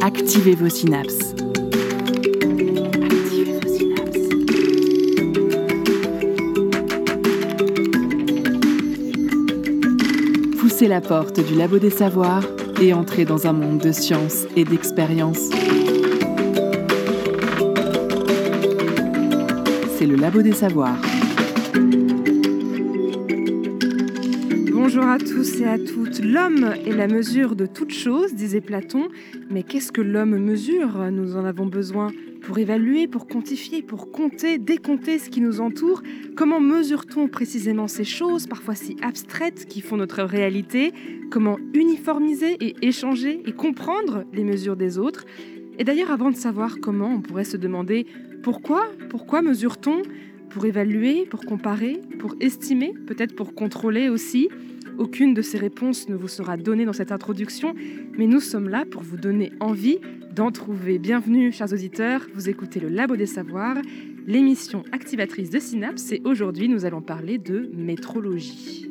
Activez vos synapses. Poussez la porte du labo des savoirs et entrez dans un monde de science et d'expérience. Le labo des savoirs. Bonjour à tous et à toutes. L'homme est la mesure de toute chose, disait Platon. Mais qu'est-ce que l'homme mesure? Nous en avons besoin pour évaluer, pour quantifier, pour compter, décompter ce qui nous entoure. Comment mesure-t-on précisément ces choses, parfois si abstraites, qui font notre réalité? Comment uniformiser et échanger et comprendre les mesures des autres? Et d'ailleurs, avant de savoir comment, on pourrait se demander pourquoi Pourquoi mesure-t-on Pour évaluer, pour comparer, pour estimer, peut-être pour contrôler aussi? Aucune de ces réponses ne vous sera donnée dans cette introduction, mais nous sommes là pour vous donner envie d'en trouver. Bienvenue, chers auditeurs, vous écoutez le Labo des Savoirs, l'émission activatrice de Synapse, et aujourd'hui nous allons parler de métrologie.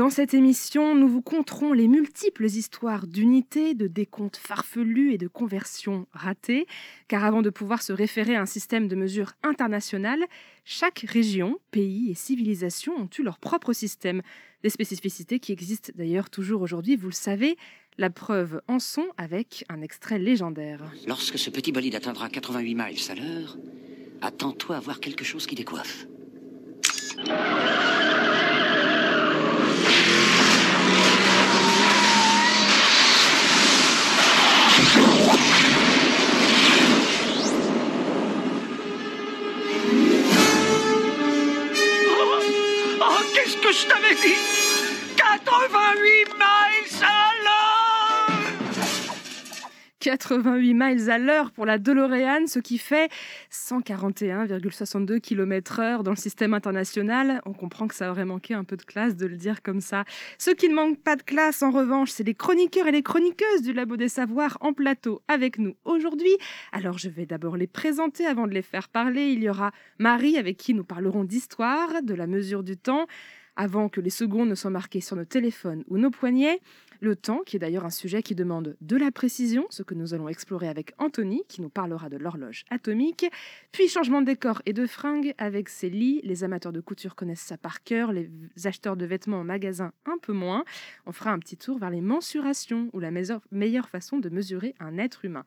Dans cette émission, nous vous conterons les multiples histoires d'unité, de décomptes farfelus et de conversions ratées, car avant de pouvoir se référer à un système de mesure international, chaque région, pays et civilisation ont eu leur propre système, des spécificités qui existent d'ailleurs toujours aujourd'hui, vous le savez. La preuve en sont avec un extrait légendaire. Lorsque ce petit bolide atteindra 88 miles à l'heure, attends-toi à voir quelque chose qui décoiffe. Qu'est-ce que je t'avais dit? 88 miles à l'heure 88 miles à l'heure pour la DeLorean, ce qui fait 141,62 km/h dans le système international. On comprend que ça aurait manqué un peu de classe de le dire comme ça. Ce qui ne manque pas de classe, en revanche, c'est les chroniqueurs et les chroniqueuses du Labo des Savoirs en plateau avec nous aujourd'hui. Alors, je vais d'abord les présenter avant de les faire parler. Il y aura Marie, avec qui nous parlerons d'histoire, de la mesure du temps avant que les secondes ne soient marquées sur nos téléphones ou nos poignets. Le temps, qui est d'ailleurs un sujet qui demande de la précision, ce que nous allons explorer avec Anthony, qui nous parlera de l'horloge atomique. Puis changement de décor et de fringues avec Célie. Les amateurs de couture connaissent ça par cœur, les acheteurs de vêtements en magasin un peu moins. On fera un petit tour vers les mensurations ou la meilleure façon de mesurer un être humain.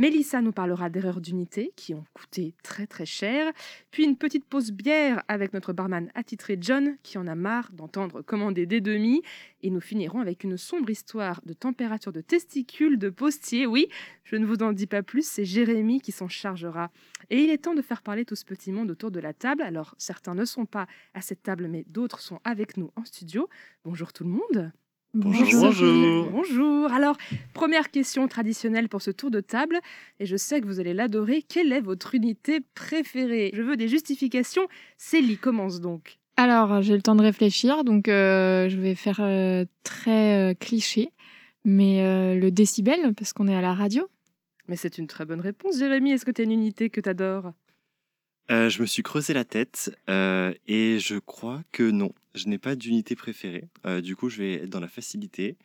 Mélissa nous parlera d'erreurs d'unité qui ont coûté très très cher. Puis une petite pause bière avec notre barman attitré John qui en a marre d'entendre commander des demi. Et nous finirons avec une sombre histoire de température de testicules de postier. Oui, je ne vous en dis pas plus, c'est Jérémy qui s'en chargera. Et il est temps de faire parler tout ce petit monde autour de la table. Alors certains ne sont pas à cette table, mais d'autres sont avec nous en studio. Bonjour tout le monde. Bonjour. Bonjour. Bonjour. Alors, première question traditionnelle pour ce tour de table, et je sais que vous allez l'adorer. Quelle est votre unité préférée? Je veux des justifications. Célie, commence donc. Alors, j'ai le temps de réfléchir, donc euh, je vais faire euh, très euh, cliché, mais euh, le décibel, parce qu'on est à la radio. Mais c'est une très bonne réponse, Jérémy. Est-ce que tu as une unité que tu adores Euh, je me suis creusé la tête euh, et je crois que non, je n'ai pas d'unité préférée. Euh, du coup, je vais être dans la facilité.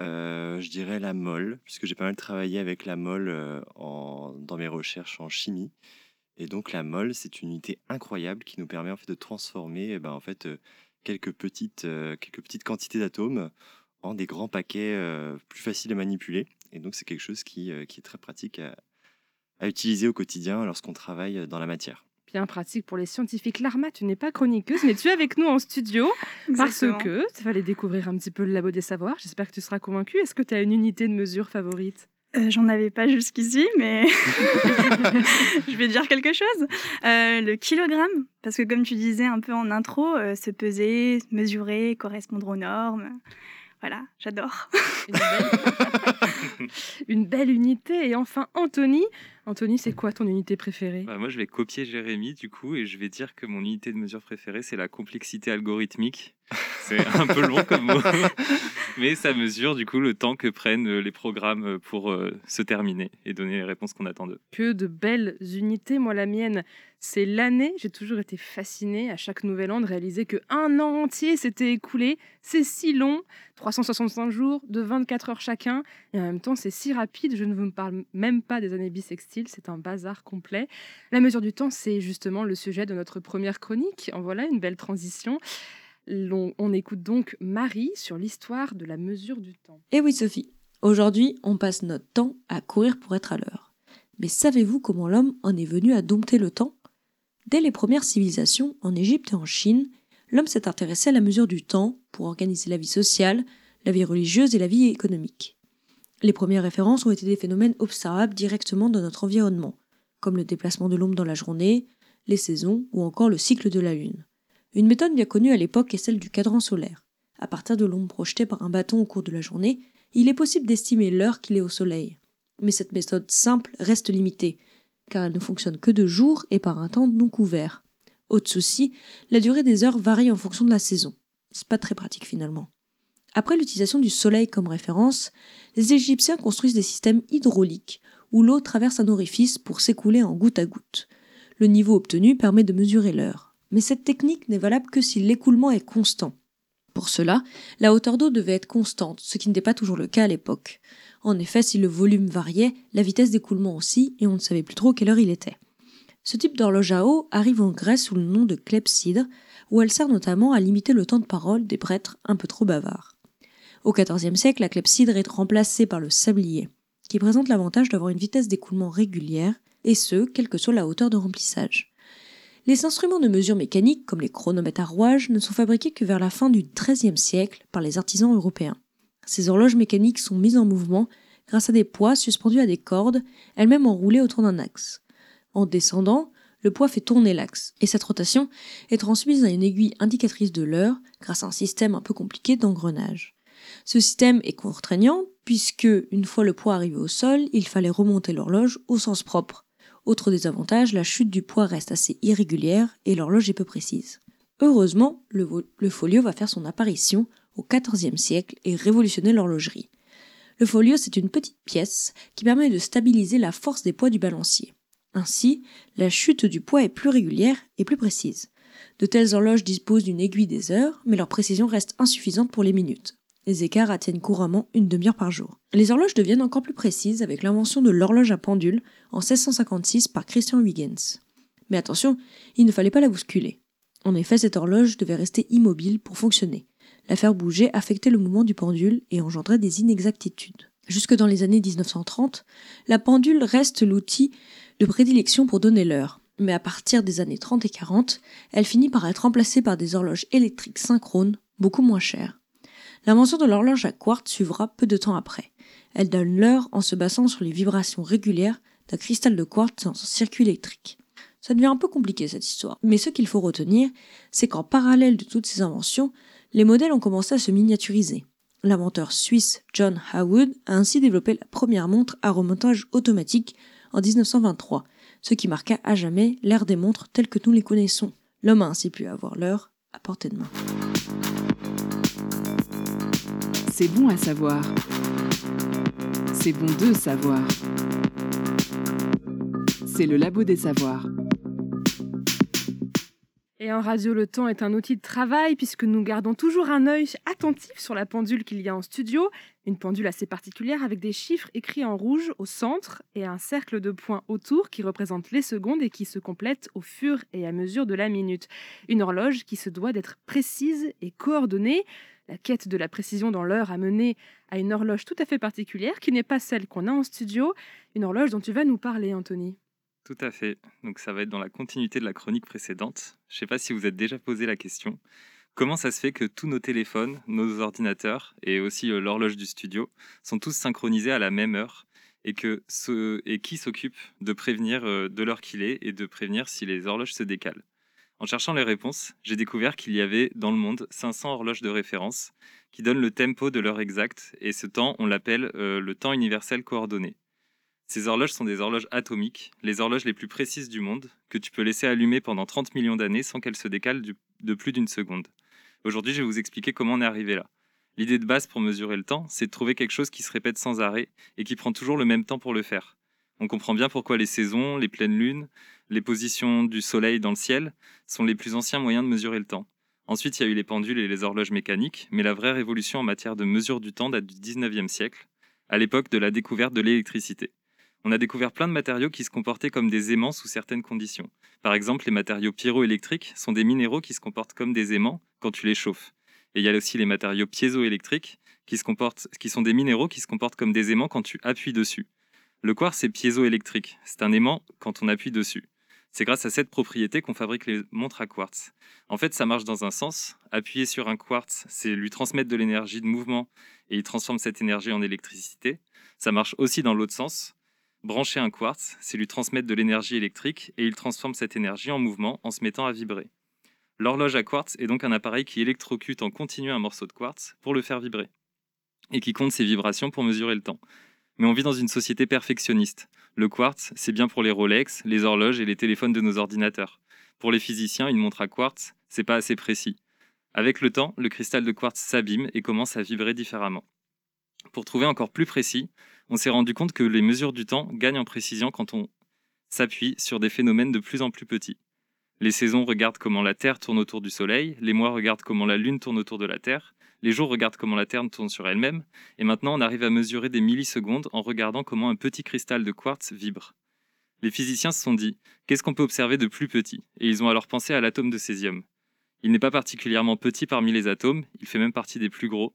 Je dirais la molle, puisque j'ai pas mal travaillé avec la molle dans mes recherches en chimie. Et donc la molle, c'est une unité incroyable qui nous permet en fait de transformer eh ben, en fait, quelques, petites, quelques petites quantités d'atomes en des grands paquets plus faciles à manipuler. Et donc c'est quelque chose qui, qui est très pratique à utiliser au quotidien lorsqu'on travaille dans la matière. Bien pratique pour les scientifiques. Larma, tu n'es pas chroniqueuse, mais tu es avec nous en studio parce que tu vas aller découvrir un petit peu le labo des savoirs. J'espère que tu seras convaincue. Est-ce que tu as une unité de mesure favorite? Euh, J'en avais pas jusqu'ici, mais je vais dire quelque chose. Euh, le kilogramme, parce que comme tu disais un peu en intro, euh, se peser, mesurer, correspondre aux normes. Voilà, j'adore. Une belle... une belle unité. Et enfin, Anthony, Anthony, c'est quoi ton unité préférée? Bah, moi, je vais copier Jérémy, du coup, et je vais dire que mon unité de mesure préférée, c'est la complexité algorithmique. C'est un peu long comme mot, mais ça mesure, du coup, le temps que prennent euh, les programmes pour euh, se terminer et donner les réponses qu'on attend d'eux. Que de belles unités. Moi, la mienne, c'est l'année. J'ai toujours été fascinée à chaque nouvel an de réaliser que un an entier s'était écoulé. C'est si long, 365 jours, de 24 heures chacun. Et en même temps, c'est si rapide. Je ne vous parle même pas des années bissextiles. C'est un bazar complet. La mesure du temps, c'est justement le sujet de notre première chronique. En voilà une belle transition. L'on- On écoute donc Marie sur l'histoire de la mesure du temps. Eh oui Sophie, aujourd'hui on passe notre temps à courir pour être à l'heure. Mais savez-vous comment l'homme en est venu à dompter le temps? Dès les premières civilisations, en Égypte et en Chine, l'homme s'est intéressé à la mesure du temps pour organiser la vie sociale, la vie religieuse et la vie économique. Les premières références ont été des phénomènes observables directement dans notre environnement, comme le déplacement de l'ombre dans la journée, les saisons ou encore le cycle de la Lune. Une méthode bien connue à l'époque est celle du cadran solaire. À partir de l'ombre projetée par un bâton au cours de la journée, il est possible d'estimer l'heure qu'il est au soleil. Mais cette méthode simple reste limitée, car elle ne fonctionne que de jour et par un temps non couvert. Autre souci, la durée des heures varie en fonction de la saison. C'est pas très pratique finalement. Après l'utilisation du soleil comme référence, les Égyptiens construisent des systèmes hydrauliques où l'eau traverse un orifice pour s'écouler en goutte à goutte. Le niveau obtenu permet de mesurer l'heure. Mais cette technique n'est valable que si l'écoulement est constant. Pour cela, la hauteur d'eau devait être constante, ce qui n'était pas toujours le cas à l'époque. En effet, si le volume variait, la vitesse d'écoulement aussi, et on ne savait plus trop quelle heure il était. Ce type d'horloge à eau arrive en Grèce sous le nom de clepsydre, où elle sert notamment à limiter le temps de parole des prêtres un peu trop bavards. Au XIVe siècle, la clepsydre est remplacée par le sablier, qui présente l'avantage d'avoir une vitesse d'écoulement régulière, et ce, quelle que soit la hauteur de remplissage. Les instruments de mesure mécanique, comme les chronomètres à rouage, ne sont fabriqués que vers la fin du XIIIe siècle par les artisans européens. Ces horloges mécaniques sont mises en mouvement grâce à des poids suspendus à des cordes, elles-mêmes enroulées autour d'un axe. En descendant, le poids fait tourner l'axe, et cette rotation est transmise à une aiguille indicatrice de l'heure grâce à un système un peu compliqué d'engrenage. Ce système est contraignant puisque, une fois le poids arrivé au sol, il fallait remonter l'horloge au sens propre. Autre désavantage, la chute du poids reste assez irrégulière et l'horloge est peu précise. Heureusement, le, folio va faire son apparition au XIVe siècle et révolutionner l'horlogerie. Le folio, c'est une petite pièce qui permet de stabiliser la force des poids du balancier. Ainsi, la chute du poids est plus régulière et plus précise. De telles horloges disposent d'une aiguille des heures, mais leur précision reste insuffisante pour les minutes. Les écarts atteignent couramment une demi-heure par jour. Les horloges deviennent encore plus précises avec l'invention de l'horloge à pendule en 1656 par Christian Huygens. Mais attention, il ne fallait pas la bousculer. En effet, cette horloge devait rester immobile pour fonctionner. La faire bouger affectait le mouvement du pendule et engendrait des inexactitudes. Jusque dans les années 1930, la pendule reste l'outil de prédilection pour donner l'heure. Mais à partir des années 30 et 40, elle finit par être remplacée par des horloges électriques synchrones, beaucoup moins chères. L'invention de l'horloge à quartz suivra peu de temps après. Elle donne l'heure en se basant sur les vibrations régulières d'un cristal de quartz dans son circuit électrique. Ça devient un peu compliqué cette histoire, mais ce qu'il faut retenir, c'est qu'en parallèle de toutes ces inventions, les modèles ont commencé à se miniaturiser. L'inventeur suisse John Hawood a ainsi développé la première montre à remontage automatique en 1923, ce qui marqua à jamais l'ère des montres telles que nous les connaissons. L'homme a ainsi pu avoir l'heure à portée de main. C'est bon à savoir. C'est bon de savoir. C'est le labo des savoirs. Et en radio, le temps est un outil de travail puisque nous gardons toujours un œil attentif sur la pendule qu'il y a en studio. Une pendule assez particulière avec des chiffres écrits en rouge au centre et un cercle de points autour qui représentent les secondes et qui se complètent au fur et à mesure de la minute. Une horloge qui se doit d'être précise et coordonnée. La quête de la précision dans l'heure a mené à une horloge tout à fait particulière qui n'est pas celle qu'on a en studio. Une horloge dont tu vas nous parler, Anthony. Tout à fait. Donc ça va être dans la continuité de la chronique précédente. Je ne sais pas si vous êtes déjà posé la question. Comment ça se fait que tous nos téléphones, nos ordinateurs et aussi euh, l'horloge du studio sont tous synchronisés à la même heure et, que et qui s'occupe de prévenir euh, de l'heure qu'il est et de prévenir si les horloges se décalent? En cherchant les réponses, j'ai découvert qu'il y avait dans le monde 500 horloges de référence qui donnent le tempo de l'heure exacte et ce temps, on l'appelle euh, le temps universel coordonné. Ces horloges sont des horloges atomiques, les horloges les plus précises du monde, que tu peux laisser allumer pendant 30 millions d'années sans qu'elles se décalent de plus d'une seconde. Aujourd'hui, je vais vous expliquer comment on est arrivé là. L'idée de base pour mesurer le temps, c'est de trouver quelque chose qui se répète sans arrêt et qui prend toujours le même temps pour le faire. On comprend bien pourquoi les saisons, les pleines lunes, les positions du soleil dans le ciel sont les plus anciens moyens de mesurer le temps. Ensuite, il y a eu les pendules et les horloges mécaniques, mais la vraie révolution en matière de mesure du temps date du 19e siècle, à l'époque de la découverte de l'électricité. On a découvert plein de matériaux qui se comportaient comme des aimants sous certaines conditions. Par exemple, les matériaux pyroélectriques sont des minéraux qui se comportent comme des aimants quand tu les chauffes. Et il y a aussi les matériaux piézoélectriques qui, qui sont des minéraux qui se comportent comme des aimants quand tu appuies dessus. Le quartz est piézoélectrique, c'est un aimant quand on appuie dessus. C'est grâce à cette propriété qu'on fabrique les montres à quartz. En fait, ça marche dans un sens. Appuyer sur un quartz, c'est lui transmettre de l'énergie de mouvement et il transforme cette énergie en électricité. Ça marche aussi dans l'autre sens. Brancher un quartz, c'est lui transmettre de l'énergie électrique et il transforme cette énergie en mouvement en se mettant à vibrer. L'horloge à quartz est donc un appareil qui électrocute en continu un morceau de quartz pour le faire vibrer et qui compte ses vibrations pour mesurer le temps. Mais on vit dans une société perfectionniste. Le quartz, c'est bien pour les Rolex, les horloges et les téléphones de nos ordinateurs. Pour les physiciens, une montre à quartz, c'est pas assez précis. Avec le temps, le cristal de quartz s'abîme et commence à vibrer différemment. Pour trouver encore plus précis, on s'est rendu compte que les mesures du temps gagnent en précision quand on s'appuie sur des phénomènes de plus en plus petits. Les saisons regardent comment la Terre tourne autour du Soleil, les mois regardent comment la Lune tourne autour de la Terre, les jours regardent comment la Terre tourne sur elle-même, et maintenant on arrive à mesurer des millisecondes en regardant comment un petit cristal de quartz vibre. Les physiciens se sont dit, qu'est-ce qu'on peut observer de plus petit? Et ils ont alors pensé à l'atome de césium. Il n'est pas particulièrement petit parmi les atomes, il fait même partie des plus gros.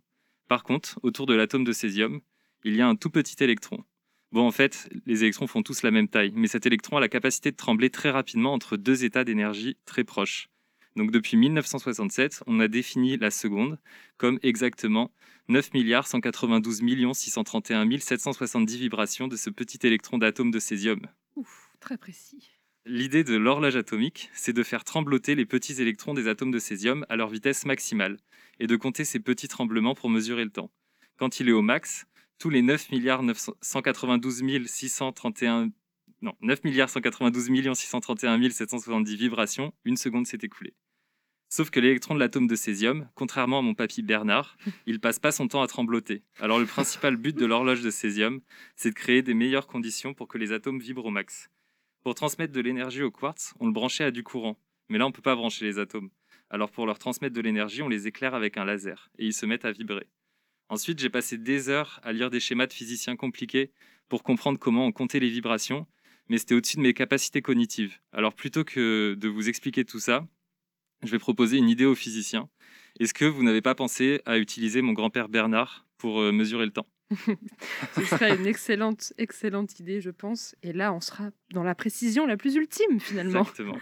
Par contre, autour de l'atome de césium, il y a un tout petit électron. Bon, en fait, les électrons font tous la même taille, mais cet électron a la capacité de trembler très rapidement entre deux états d'énergie très proches. Donc depuis 1967, on a défini la seconde comme exactement 9 milliards 192 millions 631 770 vibrations de ce petit électron d'atome de césium. Ouf, très précis. L'idée de l'horloge atomique, c'est de faire trembloter les petits électrons des atomes de césium à leur vitesse maximale et de compter ces petits tremblements pour mesurer le temps. Quand il est au max, tous les 9 milliards 192 631 non, 9 milliards 192 millions 631 770 vibrations, une seconde s'est écoulée. Sauf que l'électron de l'atome de césium, contrairement à mon papy Bernard, il passe pas son temps à trembloter. Alors le principal but de l'horloge de césium, c'est de créer des meilleures conditions pour que les atomes vibrent au max. Pour transmettre de l'énergie au quartz, on le branchait à du courant. Mais là, on ne peut pas brancher les atomes. Alors pour leur transmettre de l'énergie, on les éclaire avec un laser, et ils se mettent à vibrer. Ensuite, j'ai passé des heures à lire des schémas de physiciens compliqués pour comprendre comment on comptait les vibrations, mais c'était au-dessus de mes capacités cognitives. Alors plutôt que de vous expliquer tout ça, je vais proposer une idée aux physiciens. Est-ce que vous n'avez pas pensé à utiliser mon grand-père Bernard pour euh, mesurer le temps? Ce serait une excellente, excellente idée, je pense. Et là, on sera dans la précision la plus ultime, finalement. Exactement.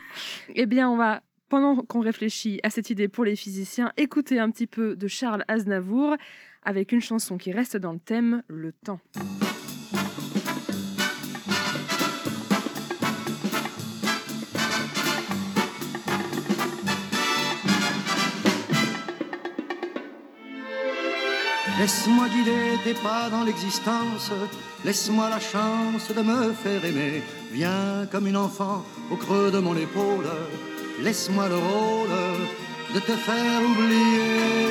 Eh bien, on va, pendant qu'on réfléchit à cette idée pour les physiciens, écouter un petit peu de Charles Aznavour avec une chanson qui reste dans le thème, le temps. Laisse-moi guider tes pas dans l'existence, laisse-moi la chance de me faire aimer. Viens comme une enfant au creux de mon épaule, laisse-moi le rôle de te faire oublier.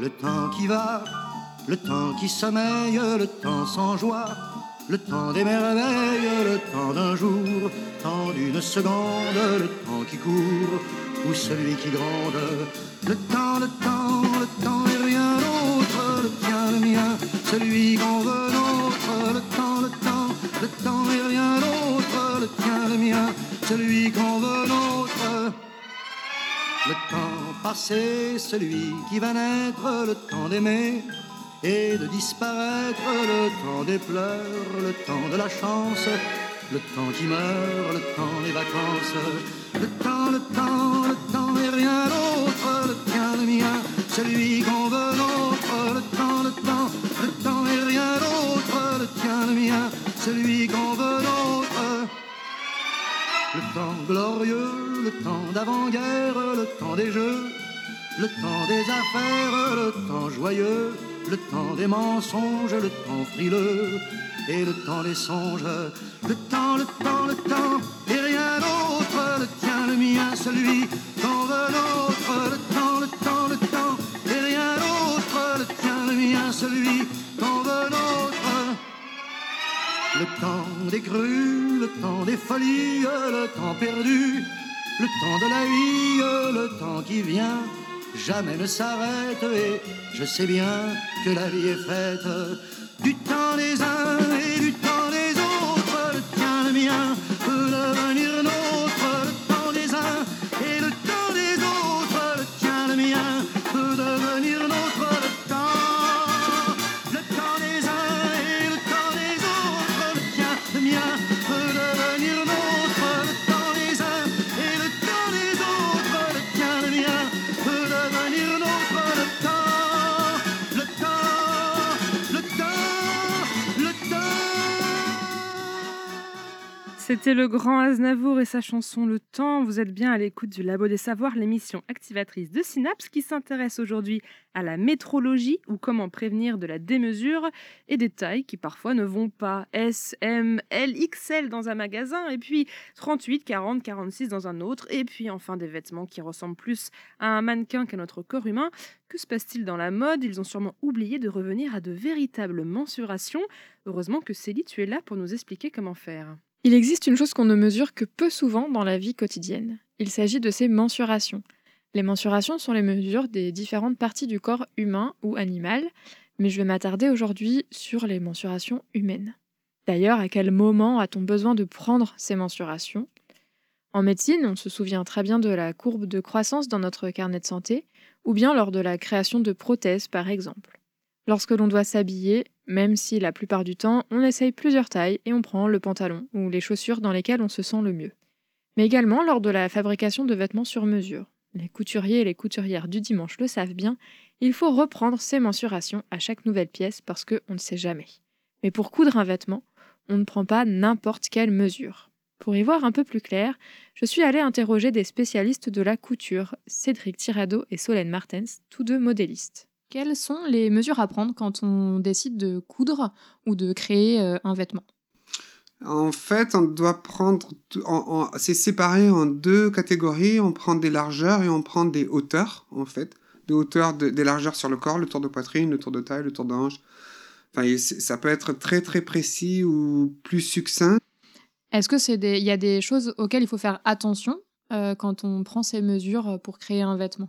Le temps qui va, le temps qui sommeille, le temps sans joie, le temps des merveilles, le temps d'un jour, temps d'une seconde, le temps qui court, ou celui qui gronde, le temps, le temps, celui qu'on veut notre, le temps, le temps, le temps et rien d'autre, le tien, le mien, celui qu'on veut notre. Le temps passé, celui qui va naître, le temps d'aimer et de disparaître, le temps des pleurs, le temps de la chance, le temps qui meurt, le temps des vacances, le temps, le temps, le temps et rien d'autre, le tien, le mien, celui qu'on veut notre, le temps, le temps, d'autre, le mien, celui qu'on veut notre. Le temps glorieux, le temps d'avant-guerre, le temps des jeux, le temps des affaires, le temps joyeux, le temps des mensonges, le temps frileux et le temps des songes. Le temps, le temps, le temps, et rien d'autre, le tien, le mien, celui qu'on veut l'autre. Le temps, le temps, le temps, et rien d'autre, le tien, le mien, celui qu'on veut l'autre. Le temps des grues, le temps des folies, le temps perdu, le temps de la vie, le temps qui vient, jamais ne s'arrête. Et je sais bien que la vie est faite du temps des uns et du C'était le grand Aznavour et sa chanson Le Temps. Vous êtes bien à l'écoute du Labo des Savoirs, l'émission activatrice de Synapse qui s'intéresse aujourd'hui à la métrologie ou comment prévenir de la démesure et des tailles qui parfois ne vont pas. S, M, L, XL dans un magasin et puis 38, 40, 46 dans un autre et puis enfin des vêtements qui ressemblent plus à un mannequin qu'à notre corps humain. Que se passe-t-il dans la mode? Ils ont sûrement oublié de revenir à de véritables mensurations. Heureusement que Célie, tu es là pour nous expliquer comment faire. Il existe une chose qu'on ne mesure que peu souvent dans la vie quotidienne. Il s'agit de ces mensurations. Les mensurations sont les mesures des différentes parties du corps humain ou animal, mais je vais m'attarder aujourd'hui sur les mensurations humaines. D'ailleurs, à quel moment a-t-on besoin de prendre ces mensurations? En médecine, on se souvient très bien de la courbe de croissance dans notre carnet de santé, ou bien lors de la création de prothèses par exemple. Lorsque l'on doit s'habiller, même si la plupart du temps on essaye plusieurs tailles et on prend le pantalon ou les chaussures dans lesquelles on se sent le mieux. Mais également lors de la fabrication de vêtements sur mesure. Les couturiers et les couturières du dimanche le savent bien, il faut reprendre ces mensurations à chaque nouvelle pièce parce qu'on ne sait jamais. Mais pour coudre un vêtement, on ne prend pas n'importe quelle mesure. Pour y voir un peu plus clair, je suis allée interroger des spécialistes de la couture, Cédric Tirado et Solène Martens, tous deux modélistes. Quelles sont les mesures à prendre quand on décide de coudre ou de créer euh, un vêtement? En fait, on doit prendre. c'est séparé en deux catégories. On prend des largeurs et on prend des hauteurs, en fait. Des hauteurs, de- des largeurs sur le corps, le tour de poitrine, le tour de taille, le tour de hanche. Enfin, ça peut être très très précis ou plus succinct. Est-ce que c'est des, il y a des choses auxquelles il faut faire attention euh, quand on prend ces mesures pour créer un vêtement?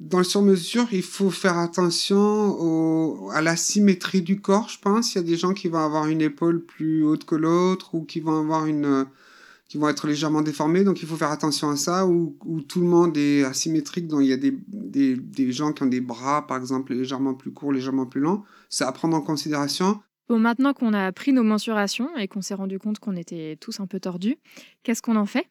Dans le sur-mesure, il faut faire attention à la symétrie du corps, je pense. Il y a des gens qui vont avoir une épaule plus haute que l'autre ou qui vont avoir une euh, qui vont être légèrement déformés, donc il faut faire attention à ça, ou, ou tout le monde est asymétrique, donc il y a des, des, des gens qui ont des bras, par exemple, légèrement plus courts, légèrement plus longs. C'est à prendre en considération. Bon, maintenant qu'on a pris nos mensurations et qu'on s'est rendu compte qu'on était tous un peu tordus, qu'est-ce qu'on en fait?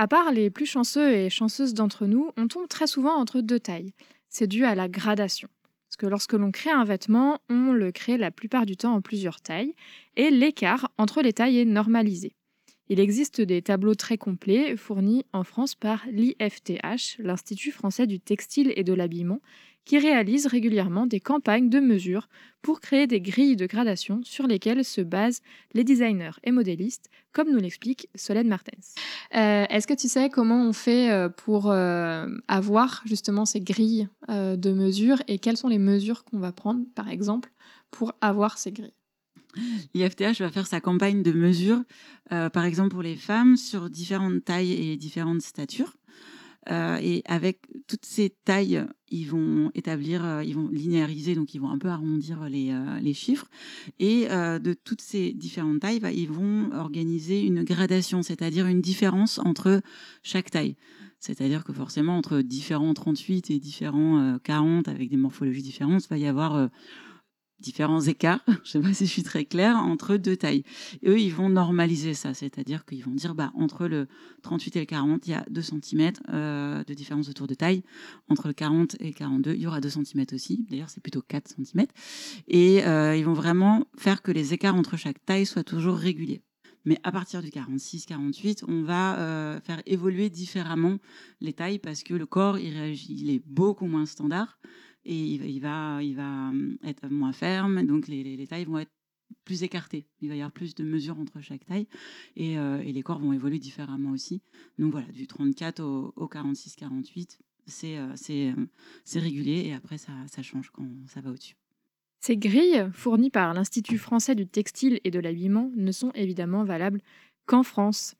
À part les plus chanceux et chanceuses d'entre nous, on tombe très souvent entre deux tailles. C'est dû à la gradation. Parce que lorsque l'on crée un vêtement, on le crée la plupart du temps en plusieurs tailles, et l'écart entre les tailles est normalisé. Il existe des tableaux très complets fournis en France par l'IFTH, l'Institut français du textile et de l'habillement, qui réalise régulièrement des campagnes de mesure pour créer des grilles de gradation sur lesquelles se basent les designers et modélistes, comme nous l'explique Solène Martens. Euh, Est-ce que tu sais comment on fait euh, pour euh, avoir justement ces grilles euh, de mesure et quelles sont les mesures qu'on va prendre, par exemple, pour avoir ces grilles? L'IFTH va faire sa campagne de mesure, euh, par exemple pour les femmes, sur différentes tailles et différentes statures. Euh, et avec toutes ces tailles, ils vont établir, euh, ils vont linéariser, donc ils vont un peu arrondir les, euh, chiffres. Et de toutes ces différentes tailles, bah, ils vont organiser une gradation, c'est-à-dire une différence entre chaque taille. C'est-à-dire que forcément, entre différents 38 et différents euh, 40, avec des morphologies différentes, il va y avoir différents écarts, je ne sais pas si je suis très claire, entre deux tailles. Et eux, ils vont normaliser ça, c'est-à-dire qu'ils vont dire, bah, entre le 38 et le 40, il y a 2 cm de différence autour de taille. Entre le 40 et le 42, il y aura 2 cm aussi. D'ailleurs, c'est plutôt 4 cm. Et euh, ils vont vraiment faire que les écarts entre chaque taille soient toujours réguliers. Mais à partir du 46-48, on va euh, faire évoluer différemment les tailles parce que le corps, il réagit, il est beaucoup moins standard. Et il, va- hum, être moins ferme, donc les, les- les tailles vont être plus écartées. Il va y avoir plus de mesures entre chaque taille et, euh, les corps vont évoluer différemment aussi. Donc voilà, du 34 au, au 46-48, c'est euh, c'est régulier et après ça, ça change quand ça va au-dessus. Ces grilles, fournies par l'Institut français du textile et de l'habillement, ne sont évidemment valables qu'en France.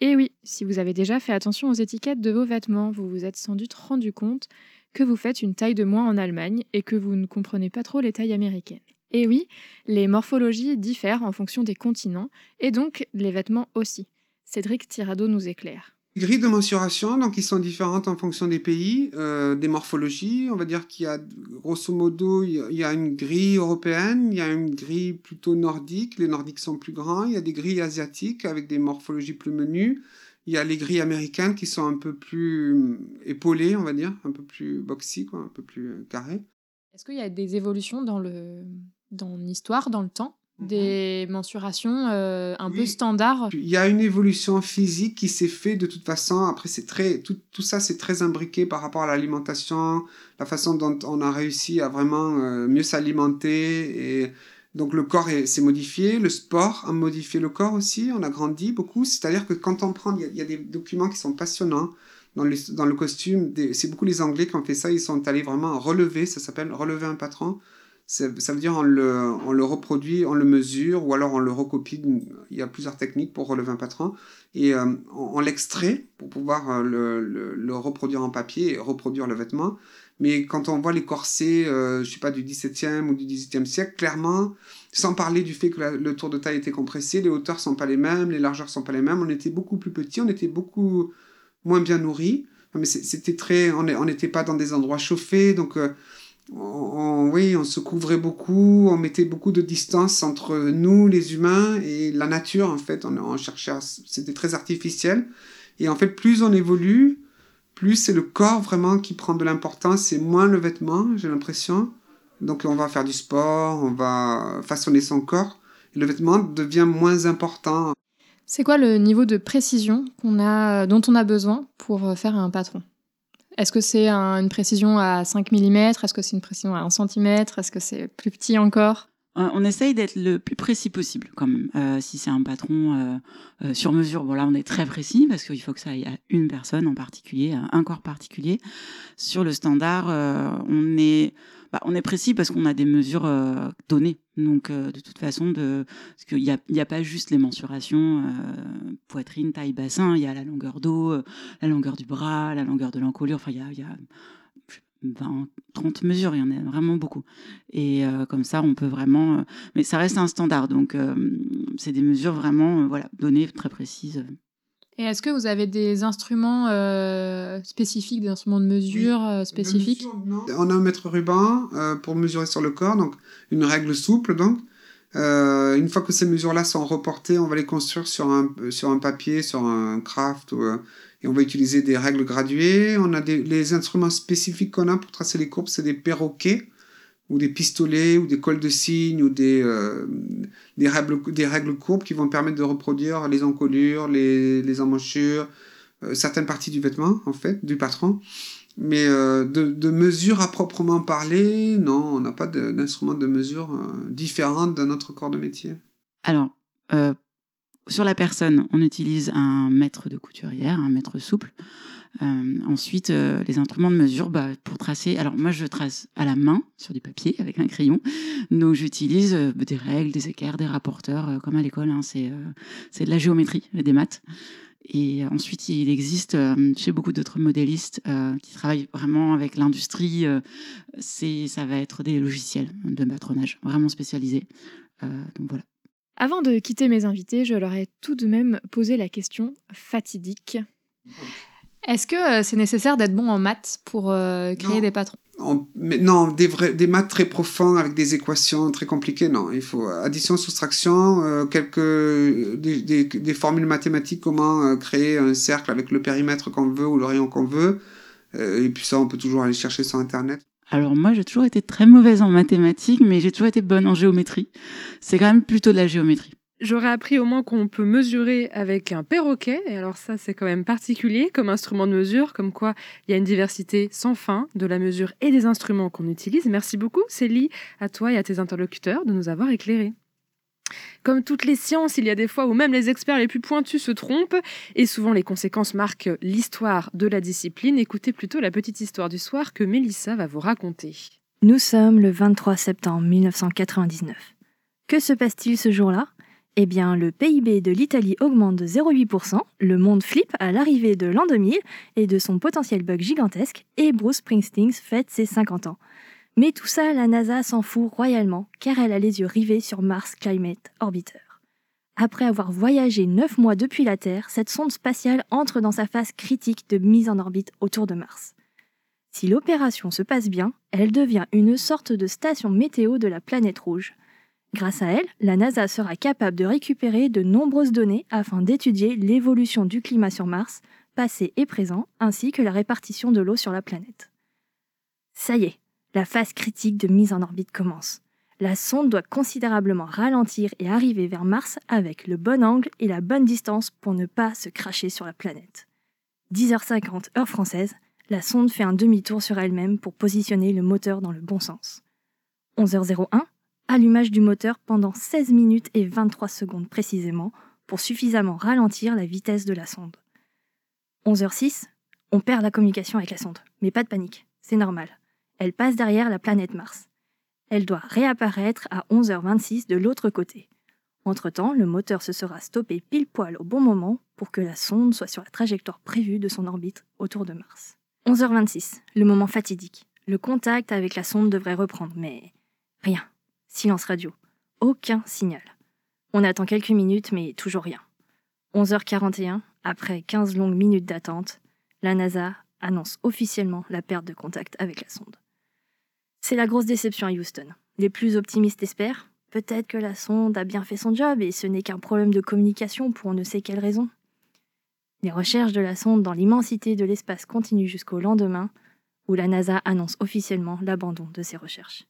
Et oui, si vous avez déjà fait attention aux étiquettes de vos vêtements, vous vous êtes sans doute rendu compte que vous faites une taille de moins en Allemagne et que vous ne comprenez pas trop les tailles américaines. Et oui, les morphologies diffèrent en fonction des continents et donc les vêtements aussi. Cédric Tirado nous éclaire. Les grilles de mensuration, donc, ils sont différentes en fonction des pays, euh, des morphologies. On va dire qu'il y a, grosso modo, il y a une grille européenne, il y a une grille plutôt nordique. Les nordiques sont plus grands. Il y a des grilles asiatiques avec des morphologies plus menues. Il y a les grilles américaines qui sont un peu plus hum, épaulées, on va dire, un peu plus boxy, quoi, un peu plus euh, carrées. Est-ce qu'il y a des évolutions dans le dans l'histoire, dans le temps, des mensurations euh, un peu standards Il y a une évolution physique qui s'est faite de toute façon. Après, c'est très, tout, tout ça, c'est très imbriqué par rapport à l'alimentation, la façon dont on a réussi à vraiment euh, mieux s'alimenter. Et donc, le corps est- s'est modifié. Le sport a modifié le corps aussi. On a grandi beaucoup. C'est-à-dire que quand on prend, il y, a- des documents qui sont passionnants. Dans le, costume, c'est beaucoup les Anglais qui ont fait ça. Ils sont allés vraiment relever, ça s'appelle relever un patron. Ça veut dire on le, reproduit, on le mesure, ou alors on le recopie. Il y a plusieurs techniques pour relever un patron. Et euh, on, l'extrait pour pouvoir euh, le reproduire en papier et reproduire le vêtement. Mais quand on voit les corsets, euh, je sais pas, du 17e ou du 18e siècle, clairement, sans parler du fait que le tour de taille était compressé, les hauteurs sont pas les mêmes, les largeurs sont pas les mêmes, on était beaucoup plus petits, on était beaucoup moins bien nourris. Mais c'est- c'était très, on n'était pas dans des endroits chauffés, donc euh, on, oui, on se couvrait beaucoup, on mettait beaucoup de distance entre nous, les humains, et la nature, en fait. On, on cherchait, c'était très artificiel. Et en fait, plus on évolue, plus c'est le corps vraiment qui prend de l'importance, c'est moins le vêtement, j'ai l'impression. Donc on va faire du sport, on va façonner son corps, et le vêtement devient moins important. C'est quoi le niveau de précision a, dont on a besoin pour euh, faire un patron? Est-ce que c'est un- une précision à 5 mm Est-ce que c'est une précision à 1 cm Est-ce que c'est plus petit encore? Euh, On essaye d'être le plus précis possible, quand même. Euh, si c'est un patron euh, euh, sur mesure, bon là on est très précis parce qu'il faut que ça aille à une personne en particulier, à un corps particulier. Sur le standard, euh, on est bah, on est précis parce qu'on a des mesures euh, données. Donc euh, de toute façon, de parce qu'il n'y a, y a pas juste les mensurations euh, poitrine, taille, bassin. Il y a la longueur euh, la longueur du bras, la longueur de l'encolure. Enfin, il y a, y a 20, 30 mesures, il y en a vraiment beaucoup. Et euh, comme ça, on peut vraiment. euh, mais ça reste un standard, donc euh, c'est des mesures vraiment euh, voilà, données très précises. Et est-ce que vous avez des instruments euh, spécifiques, des instruments de mesure spécifiques On a un mètre ruban euh, pour mesurer sur le corps, donc une règle souple. Donc, Euh, une fois que ces mesures-là sont reportées, on va les construire sur un, sur un papier, sur un craft, ou, euh, et on va utiliser des règles graduées. On a les instruments spécifiques qu'on a pour tracer les courbes, c'est des perroquets, ou des pistolets, ou des cols de cygne, ou des, euh, des, règles, courbes qui vont permettre de reproduire les encolures, les, les emmanchures, euh, certaines parties du vêtement, en fait, du patron. Mais euh, de, de mesure à proprement parler, non, on n'a pas d'instrument de, mesure différent de notre corps de métier. Alors, sur la personne, on utilise un mètre de couturière, un mètre souple. Euh, ensuite, euh, les instruments de mesure, bah, pour tracer. Alors, moi, je trace à la main sur du papier avec un crayon. Donc, j'utilise euh, des règles, des équerres, des rapporteurs, euh, comme à l'école. hein, c'est euh, de la géométrie, des maths. Et ensuite, il existe chez beaucoup d'autres modélistes qui travaillent vraiment avec l'industrie. c'est, ça va être des logiciels de patronage vraiment spécialisés. Donc voilà. Avant de quitter mes invités, je leur ai tout de même posé la question fatidique. Est-ce que euh, c'est nécessaire d'être bon en maths pour euh, créer des patrons? On- mais non, des, vrais, des maths très profonds avec des équations très compliquées, non. Il faut addition, soustraction, euh, quelques, des, des, des formules mathématiques, comment euh, créer un cercle avec le périmètre qu'on veut ou le rayon qu'on veut. Euh, et puis ça, on peut toujours aller chercher sur Internet. Alors moi, j'ai toujours été très mauvaise en mathématiques, mais j'ai toujours été bonne en géométrie. C'est quand même plutôt de la géométrie. J'aurais appris au moins qu'on peut mesurer avec un perroquet, et alors ça c'est quand même particulier comme instrument de mesure, comme quoi il y a une diversité sans fin de la mesure et des instruments qu'on utilise. Merci beaucoup Célie, à toi et à tes interlocuteurs de nous avoir éclairés. Comme toutes les sciences, il y a des fois où même les experts les plus pointus se trompent, et souvent les conséquences marquent l'histoire de la discipline. Écoutez plutôt la petite histoire du soir que Mélissa va vous raconter. Nous sommes le 23 septembre 1999. Que se passe-t-il ce jour-là? Eh bien, le PIB de l'Italie augmente de 0,8%, le monde flippe à l'arrivée de l'an 2000 et de son potentiel bug gigantesque, et Bruce Springsteen fête ses 50 ans. Mais tout ça, la NASA s'en fout royalement, car elle a les yeux rivés sur Mars Climate Orbiter. Après avoir voyagé 9 mois depuis la Terre, cette sonde spatiale entre dans sa phase critique de mise en orbite autour de Mars. Si l'opération se passe bien, elle devient une sorte de station météo de la planète rouge. Grâce à elle, la NASA sera capable de récupérer de nombreuses données afin d'étudier l'évolution du climat sur Mars, passé et présent, ainsi que la répartition de l'eau sur la planète. Ça y est, la phase critique de mise en orbite commence. La sonde doit considérablement ralentir et arriver vers Mars avec le bon angle et la bonne distance pour ne pas se cracher sur la planète. 10h50 heure française, la sonde fait un demi-tour sur elle-même pour positionner le moteur dans le bon sens. 11h01, allumage du moteur pendant 16 minutes et 23 secondes précisément pour suffisamment ralentir la vitesse de la sonde. 11h06, on perd la communication avec la sonde, mais pas de panique, c'est normal elle passe derrière la planète Mars. Elle doit réapparaître à 11h26 de l'autre côté. Entre-temps, le moteur se sera stoppé pile poil au bon moment pour que la sonde soit sur la trajectoire prévue de son orbite autour de Mars. 11h26, le moment fatidique. Le contact avec la sonde devrait reprendre, mais rien. Silence radio. Aucun signal. On attend quelques minutes, mais toujours rien. 11h41, après 15 longues minutes d'attente, la NASA annonce officiellement la perte de contact avec la sonde. C'est la grosse déception à Houston. Les plus optimistes espèrent peut-être que la sonde a bien fait son job et ce n'est qu'un problème de communication pour on ne sait quelle raison. Les recherches de la sonde dans l'immensité de l'espace continuent jusqu'au lendemain, où la NASA annonce officiellement l'abandon de ses recherches.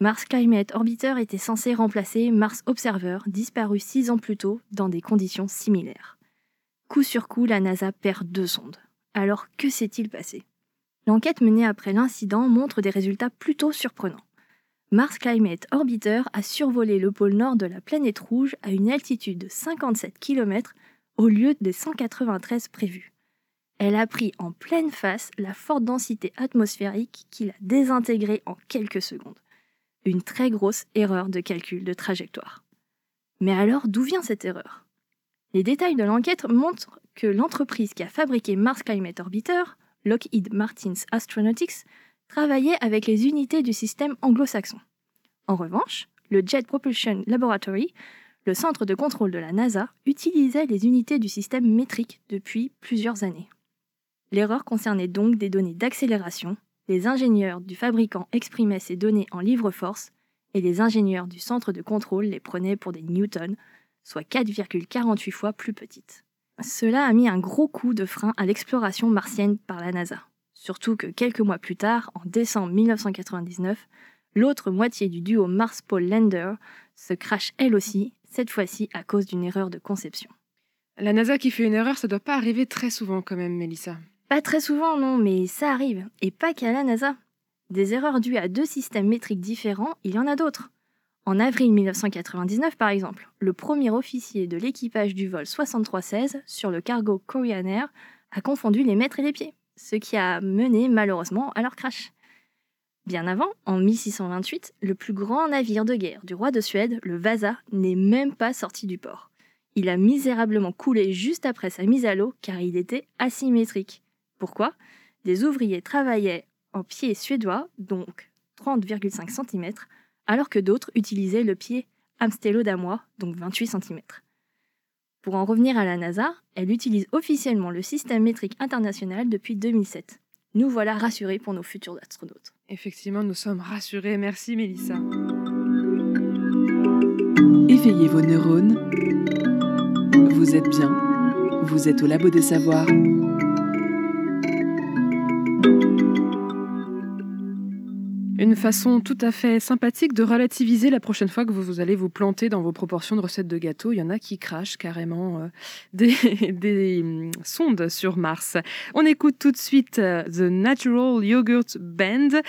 Mars Climate Orbiter était censé remplacer Mars Observer, disparu six ans plus tôt dans des conditions similaires. Coup sur coup, la NASA perd deux sondes. Alors que s'est-il passé? L'enquête menée après l'incident montre des résultats plutôt surprenants. Mars Climate Orbiter a survolé le pôle nord de la planète rouge à une altitude de 57 km au lieu des 193 prévus. Elle a pris en pleine face la forte densité atmosphérique qui l'a désintégrée en quelques secondes. Une très grosse erreur de calcul de trajectoire. Mais alors, d'où vient cette erreur? Les détails de l'enquête montrent que l'entreprise qui a fabriqué Mars Climate Orbiter Lockheed Martin's Astronautics, travaillait avec les unités du système anglo-saxon. En revanche, le Jet Propulsion Laboratory, le centre de contrôle de la NASA, utilisait les unités du système métrique depuis plusieurs années. L'erreur concernait donc des données d'accélération, les ingénieurs du fabricant exprimaient ces données en livre-force, et les ingénieurs du centre de contrôle les prenaient pour des newtons, soit 4,48 fois plus petites. Cela a mis un gros coup de frein à l'exploration martienne par la NASA. Surtout que quelques mois plus tard, en décembre 1999, l'autre moitié du duo Mars-Pole Lander se crache elle aussi, cette fois-ci à cause d'une erreur de conception. La NASA qui fait une erreur, ça doit pas arriver très souvent quand même, Mélissa. Pas très souvent, non, mais ça arrive. Et pas qu'à la NASA. Des erreurs dues à deux systèmes métriques différents, il y en a d'autres. En avril 1999, par exemple, le premier officier de l'équipage du vol 6316 sur le cargo Korean Air a confondu les mètres et les pieds, ce qui a mené malheureusement à leur crash. Bien avant, en 1628, le plus grand navire de guerre du roi de Suède, le Vasa, n'est même pas sorti du port. Il a misérablement coulé juste après sa mise à l'eau car il était asymétrique. Pourquoi? Des ouvriers travaillaient en pied suédois, donc 30,5 cm, alors que d'autres utilisaient le pied Amstello damois, donc 28 cm. Pour en revenir à la NASA, elle utilise officiellement le système métrique international depuis 2007. Nous voilà rassurés pour nos futurs astronautes. Effectivement, nous sommes rassurés. Merci Mélissa. Éveillez vos neurones. Vous êtes bien. Vous êtes au labo des savoirs. Une façon tout à fait sympathique de relativiser la prochaine fois que vous, allez vous planter dans vos proportions de recettes de gâteaux. Il y en a qui crachent carrément euh, des, hum, sondes sur Mars. On écoute tout de suite euh, The Natural Yogurt Band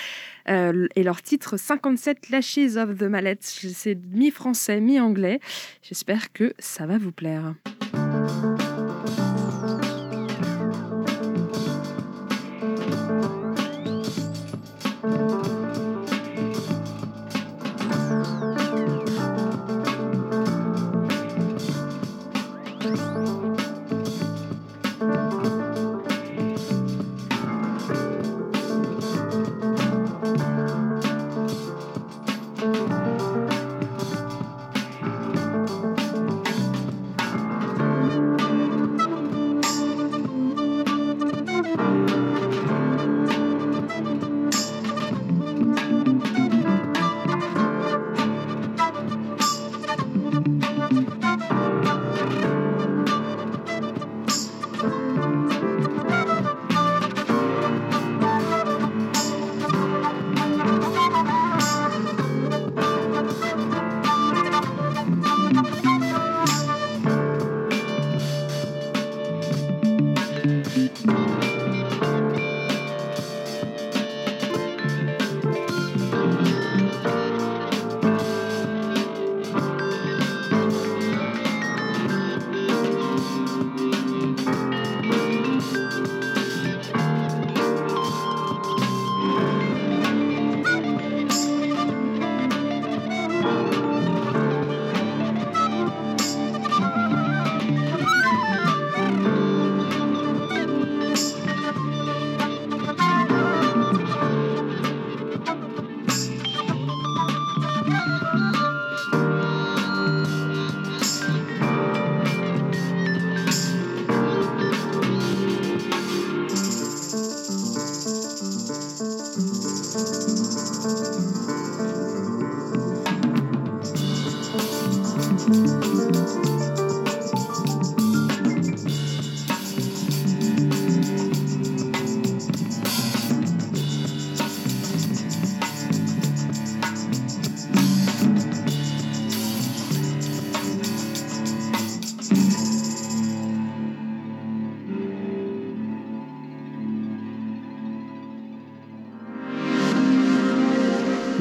euh, et leur titre 57 Lashes of the Mallet. C'est mi-français, mi-anglais. J'espère que ça va vous plaire.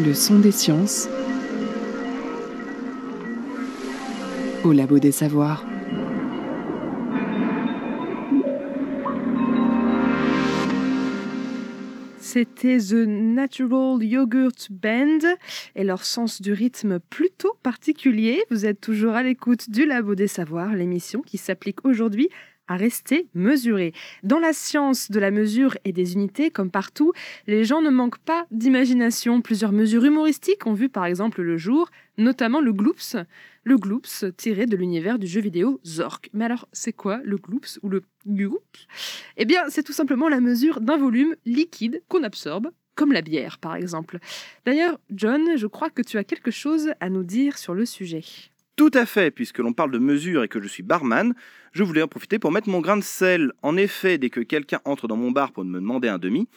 Le son des sciences au labo des savoirs. C'était The Natural Yogurt Band et leur sens du rythme plutôt particulier. Vous êtes toujours à l'écoute du Labo des Savoirs, l'émission qui s'applique aujourd'hui à rester mesuré. Dans la science de la mesure et des unités, comme partout, les gens ne manquent pas d'imagination. Plusieurs mesures humoristiques ont vu par exemple le jour, notamment le gloops, le gloops tiré de l'univers du jeu vidéo Zork. Mais alors, c'est quoi le gloops ou le gloops Eh bien, c'est tout simplement la mesure d'un volume liquide qu'on absorbe comme la bière par exemple. D'ailleurs, John, je crois que tu as quelque chose à nous dire sur le sujet. Tout à fait, puisque l'on parle de mesure et que je suis barman, je voulais en profiter pour mettre mon grain de sel. En effet, dès que quelqu'un entre dans mon bar pour me demander un demi,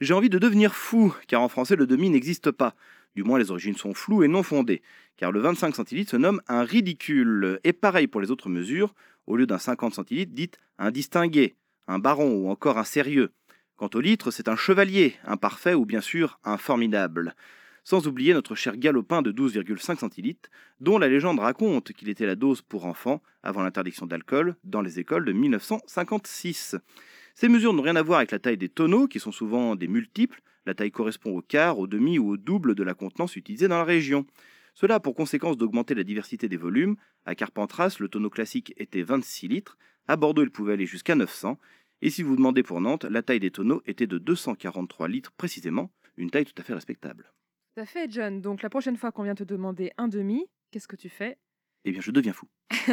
j'ai envie de devenir fou, car en français le demi n'existe pas. Du moins les origines sont floues et non fondées, car le 25 centilitres se nomme un ridicule. Et pareil pour les autres mesures, au lieu d'un 50 centilitres, dites un distingué, un baron ou encore un sérieux. Quant au litre, c'est un chevalier, un parfait ou bien sûr un formidable sans oublier notre cher galopin de 12,5 centilitres, dont la légende raconte qu'il était la dose pour enfants avant l'interdiction d'alcool dans les écoles de 1956. Ces mesures n'ont rien à voir avec la taille des tonneaux, qui sont souvent des multiples. La taille correspond au quart, au demi ou au double de la contenance utilisée dans la région. Cela a pour conséquence d'augmenter la diversité des volumes. À Carpentras, le tonneau classique était 26 litres. À Bordeaux, il pouvait aller jusqu'à 900. Et si vous demandez pour Nantes, la taille des tonneaux était de 243 litres précisément, une taille tout à fait respectable. Tout à fait, John. Donc la prochaine fois qu'on vient te demander un demi, qu'est-ce que tu fais? Eh bien, je deviens fou.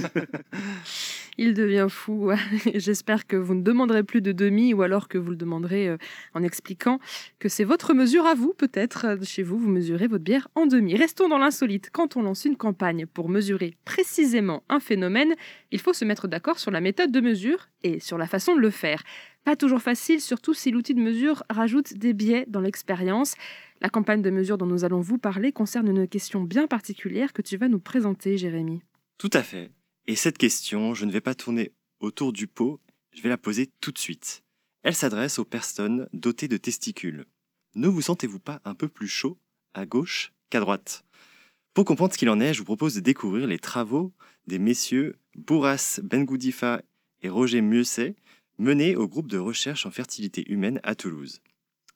Il devient fou. J'espère que vous ne demanderez plus de demi ou alors que vous le demanderez euh, en expliquant que c'est votre mesure à vous, peut-être. euh, Chez vous, vous mesurez votre bière en demi. Restons dans l'insolite. Quand on lance une campagne pour mesurer précisément un phénomène, il faut se mettre d'accord sur la méthode de mesure et sur la façon de le faire. Pas toujours facile, surtout si l'outil de mesure rajoute des biais dans l'expérience. La campagne de mesure dont nous allons vous parler concerne une question bien particulière que tu vas nous présenter, Jérémy. Tout à fait. Et cette question, je ne vais pas tourner autour du pot, je vais la poser tout de suite. Elle s'adresse aux personnes dotées de testicules. Ne vous sentez-vous pas un peu plus chaud à gauche qu'à droite? Pour comprendre ce qu'il en est, je vous propose de découvrir les travaux des messieurs Bourras Bengoudifa et Roger Mieuxet, menés au groupe de recherche en fertilité humaine à Toulouse.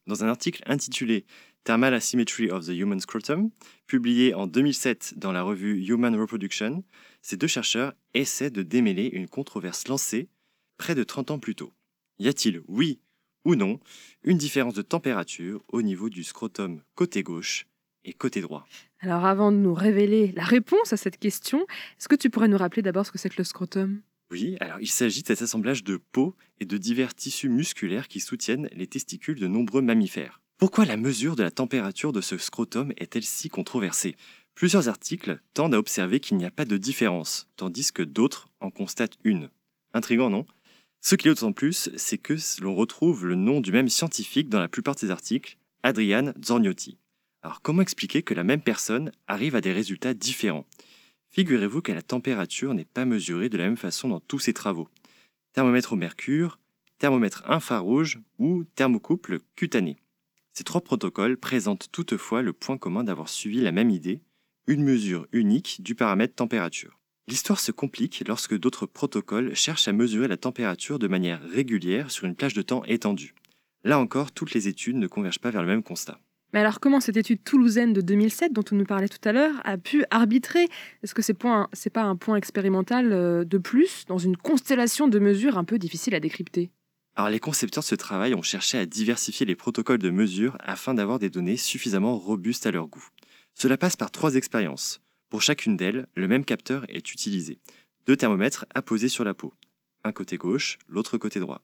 Dans un article intitulé Thermal Asymmetry of the Human Scrotum, publié en 2007 dans la revue Human Reproduction, ces deux chercheurs essaient de démêler une controverse lancée près de 30 ans plus tôt. Y a-t-il, oui ou non, une différence de température au niveau du scrotum côté gauche et côté droit? Alors avant de nous révéler la réponse à cette question, est-ce que tu pourrais nous rappeler d'abord ce que c'est que le scrotum? Oui, alors il s'agit de cet assemblage de peau et de divers tissus musculaires qui soutiennent les testicules de nombreux mammifères. Pourquoi la mesure de la température de ce scrotum est-elle si controversée? Plusieurs articles tendent à observer qu'il n'y a pas de différence, tandis que d'autres en constatent une. Intrigant, non? Ce qui est d'autant plus, c'est que l'on retrouve le nom du même scientifique dans la plupart de ces articles, Adrian Zorniotti. Alors comment expliquer que la même personne arrive à des résultats différents? Figurez-vous que la température n'est pas mesurée de la même façon dans tous ces travaux. Thermomètre au mercure, thermomètre infrarouge ou thermocouple cutané. Ces trois protocoles présentent toutefois le point commun d'avoir suivi la même idée, une mesure unique du paramètre température. L'histoire se complique lorsque d'autres protocoles cherchent à mesurer la température de manière régulière sur une plage de temps étendue. Là encore, toutes les études ne convergent pas vers le même constat. Mais alors comment cette étude toulousaine de 2007 dont on nous parlait tout à l'heure a pu arbitrer? Est-ce que c'est n'est pas un point expérimental euh, de plus dans une constellation de mesures un peu difficile à décrypter? Alors les concepteurs de ce travail ont cherché à diversifier les protocoles de mesure afin d'avoir des données suffisamment robustes à leur goût. Cela passe par trois expériences. Pour chacune d'elles, le même capteur est utilisé. Deux thermomètres apposés sur la peau. Un côté gauche, l'autre côté droit.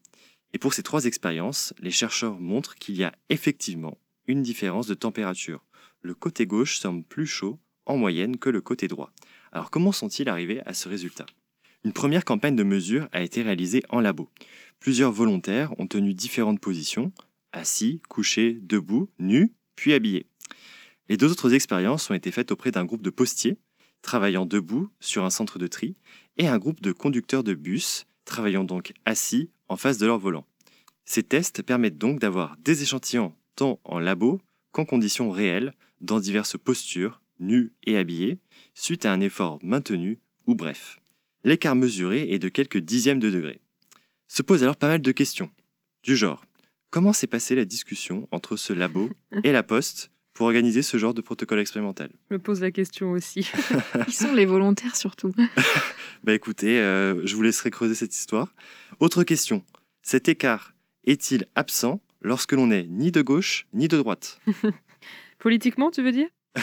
Et pour ces trois expériences, les chercheurs montrent qu'il y a effectivement une différence de température. Le côté gauche semble plus chaud en moyenne que le côté droit. Alors comment sont-ils arrivés à ce résultat? Une première campagne de mesure a été réalisée en labo. Plusieurs volontaires ont tenu différentes positions, assis, couchés, debout, nus, puis habillés. Les deux autres expériences ont été faites auprès d'un groupe de postiers, travaillant debout sur un centre de tri, et un groupe de conducteurs de bus, travaillant donc assis en face de leur volant. Ces tests permettent donc d'avoir des échantillons tant en labo qu'en conditions réelles, dans diverses postures, nus et habillés, suite à un effort maintenu ou bref. L'écart mesuré est de quelques dixièmes de degré. Se pose alors pas mal de questions, du genre comment s'est passée la discussion entre ce labo et la poste pour organiser ce genre de protocole expérimental? Je me pose la question aussi. Qui sont les volontaires surtout Bah écoutez, euh, je vous laisserai creuser cette histoire. Autre question, cet écart est-il absent lorsque l'on n'est ni de gauche ni de droite Politiquement, tu veux dire?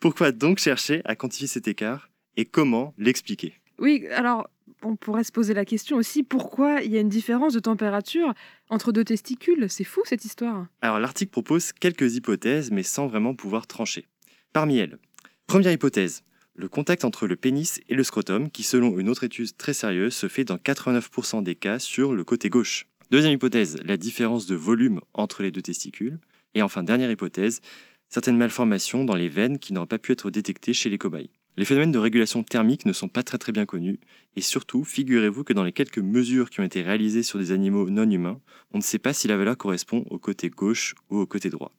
Pourquoi donc chercher à quantifier cet écart et comment l'expliquer? Oui, alors on pourrait se poser la question aussi pourquoi il y a une différence de température entre deux testicules? C'est fou cette histoire. Alors l'article propose quelques hypothèses mais sans vraiment pouvoir trancher. Parmi elles, première hypothèse, le contact entre le pénis et le scrotum qui selon une autre étude très sérieuse se fait dans 89% des cas sur le côté gauche. Deuxième hypothèse, la différence de volume entre les deux testicules. Et enfin dernière hypothèse, certaines malformations dans les veines qui n'auraient pas pu être détectées chez les cobayes. Les phénomènes de régulation thermique ne sont pas très très bien connus, et surtout, figurez-vous que dans les quelques mesures qui ont été réalisées sur des animaux non humains, on ne sait pas si la valeur correspond au côté gauche ou au côté droit.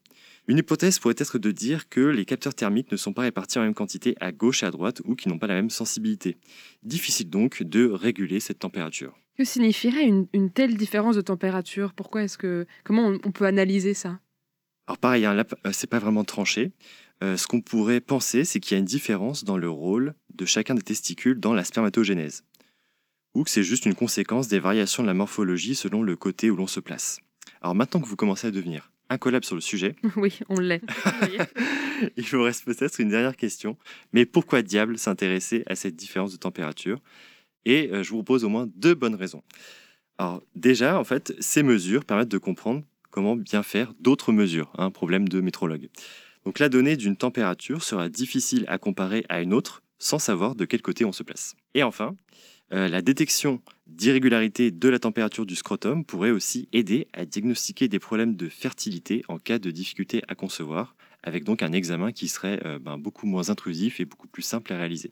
Une hypothèse pourrait être de dire que les capteurs thermiques ne sont pas répartis en même quantité à gauche et à droite ou qui n'ont pas la même sensibilité. Difficile donc de réguler cette température. Que signifierait une, telle différence de température? Pourquoi est-ce que comment on, peut analyser ça? Alors pareil, hein, là, euh, c'est pas vraiment tranché. Euh, ce qu'on pourrait penser, c'est qu'il y a une différence dans le rôle de chacun des testicules dans la spermatogénèse, ou que c'est juste une conséquence des variations de la morphologie selon le côté où l'on se place. Alors maintenant que vous commencez à devenir incollable sur le sujet, oui, on l'est. il vous reste peut-être une dernière question. Mais pourquoi diable s'intéresser à cette différence de température? Et euh, je vous propose au moins deux bonnes raisons. Alors déjà, en fait, ces mesures permettent de comprendre comment bien faire d'autres mesures, un problème de métrologue. Donc la donnée d'une température sera difficile à comparer à une autre sans savoir de quel côté on se place. Et enfin, Euh, la détection d'irrégularité de la température du scrotum pourrait aussi aider à diagnostiquer des problèmes de fertilité en cas de difficulté à concevoir, avec donc un examen qui serait euh, ben, beaucoup moins intrusif et beaucoup plus simple à réaliser.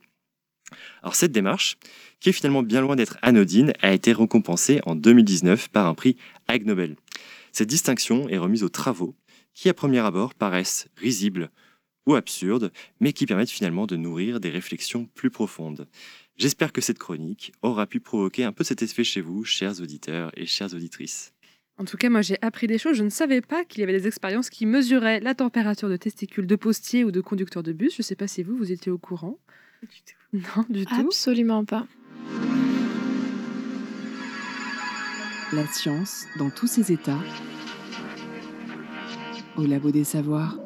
Alors cette démarche, qui est finalement bien loin d'être anodine, a été récompensée en 2019 par un prix Ag Nobel. Cette distinction est remise aux travaux qui à premier abord paraissent risibles ou absurdes, mais qui permettent finalement de nourrir des réflexions plus profondes. J'espère que cette chronique aura pu provoquer un peu cet effet chez vous, chers auditeurs et chères auditrices. En tout cas, moi j'ai appris des choses. Je ne savais pas qu'il y avait des expériences qui mesuraient la température de testicules de postier ou de conducteurs de bus. Je ne sais pas si vous, vous étiez au courant. Non, du tout. Absolument pas. La science dans tous ses états. Au labo des savoirs.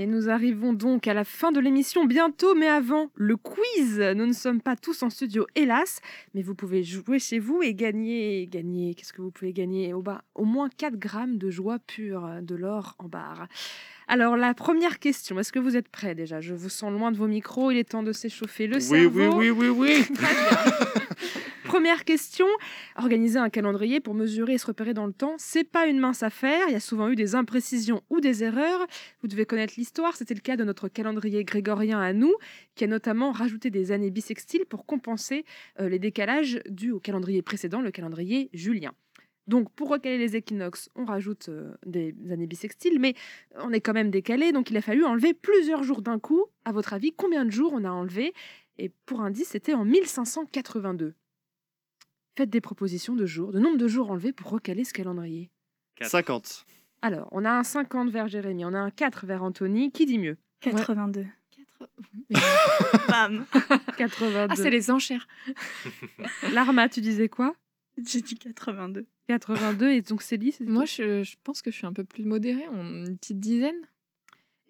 Et nous arrivons donc à la fin de l'émission bientôt, mais avant le quiz. Nous ne sommes pas tous en studio, hélas, mais vous pouvez jouer chez vous et gagner. Gagner, qu'est-ce que vous pouvez gagner? Au, bas, au moins 4 grammes de joie pure, de l'or en barre. Alors, la première question, est-ce que vous êtes prêts déjà? Je vous sens loin de vos micros, il est temps de s'échauffer le Oui, cerveau. oui, oui, oui, oui. Très bien. Première question, organiser un calendrier pour mesurer et se repérer dans le temps, c'est pas une mince affaire. Il y a souvent eu des imprécisions ou des erreurs. Vous devez connaître l'histoire. C'était le cas de notre calendrier grégorien à nous, qui a notamment rajouté des années bissextiles pour compenser euh, les décalages dus au calendrier précédent, le calendrier julien. Donc, pour recaler les équinoxes, on rajoute euh, des années bissextiles, mais on est quand même décalé, donc il a fallu enlever plusieurs jours d'un coup. À votre avis, combien de jours on a enlevé? Et pour indice, c'était en 1582. Faites des propositions de jours, de nombre de jours enlevés pour recaler ce calendrier. 50. Alors, on a un 50 vers Jérémy, on a un 4 vers Anthony. Qui dit mieux? 82. Bam 82. Ah, c'est les enchères. Larma, tu disais quoi? J'ai dit 82. 82 et donc Célie c'est Moi, je, je pense que je suis un peu plus modérée, on- une petite dizaine.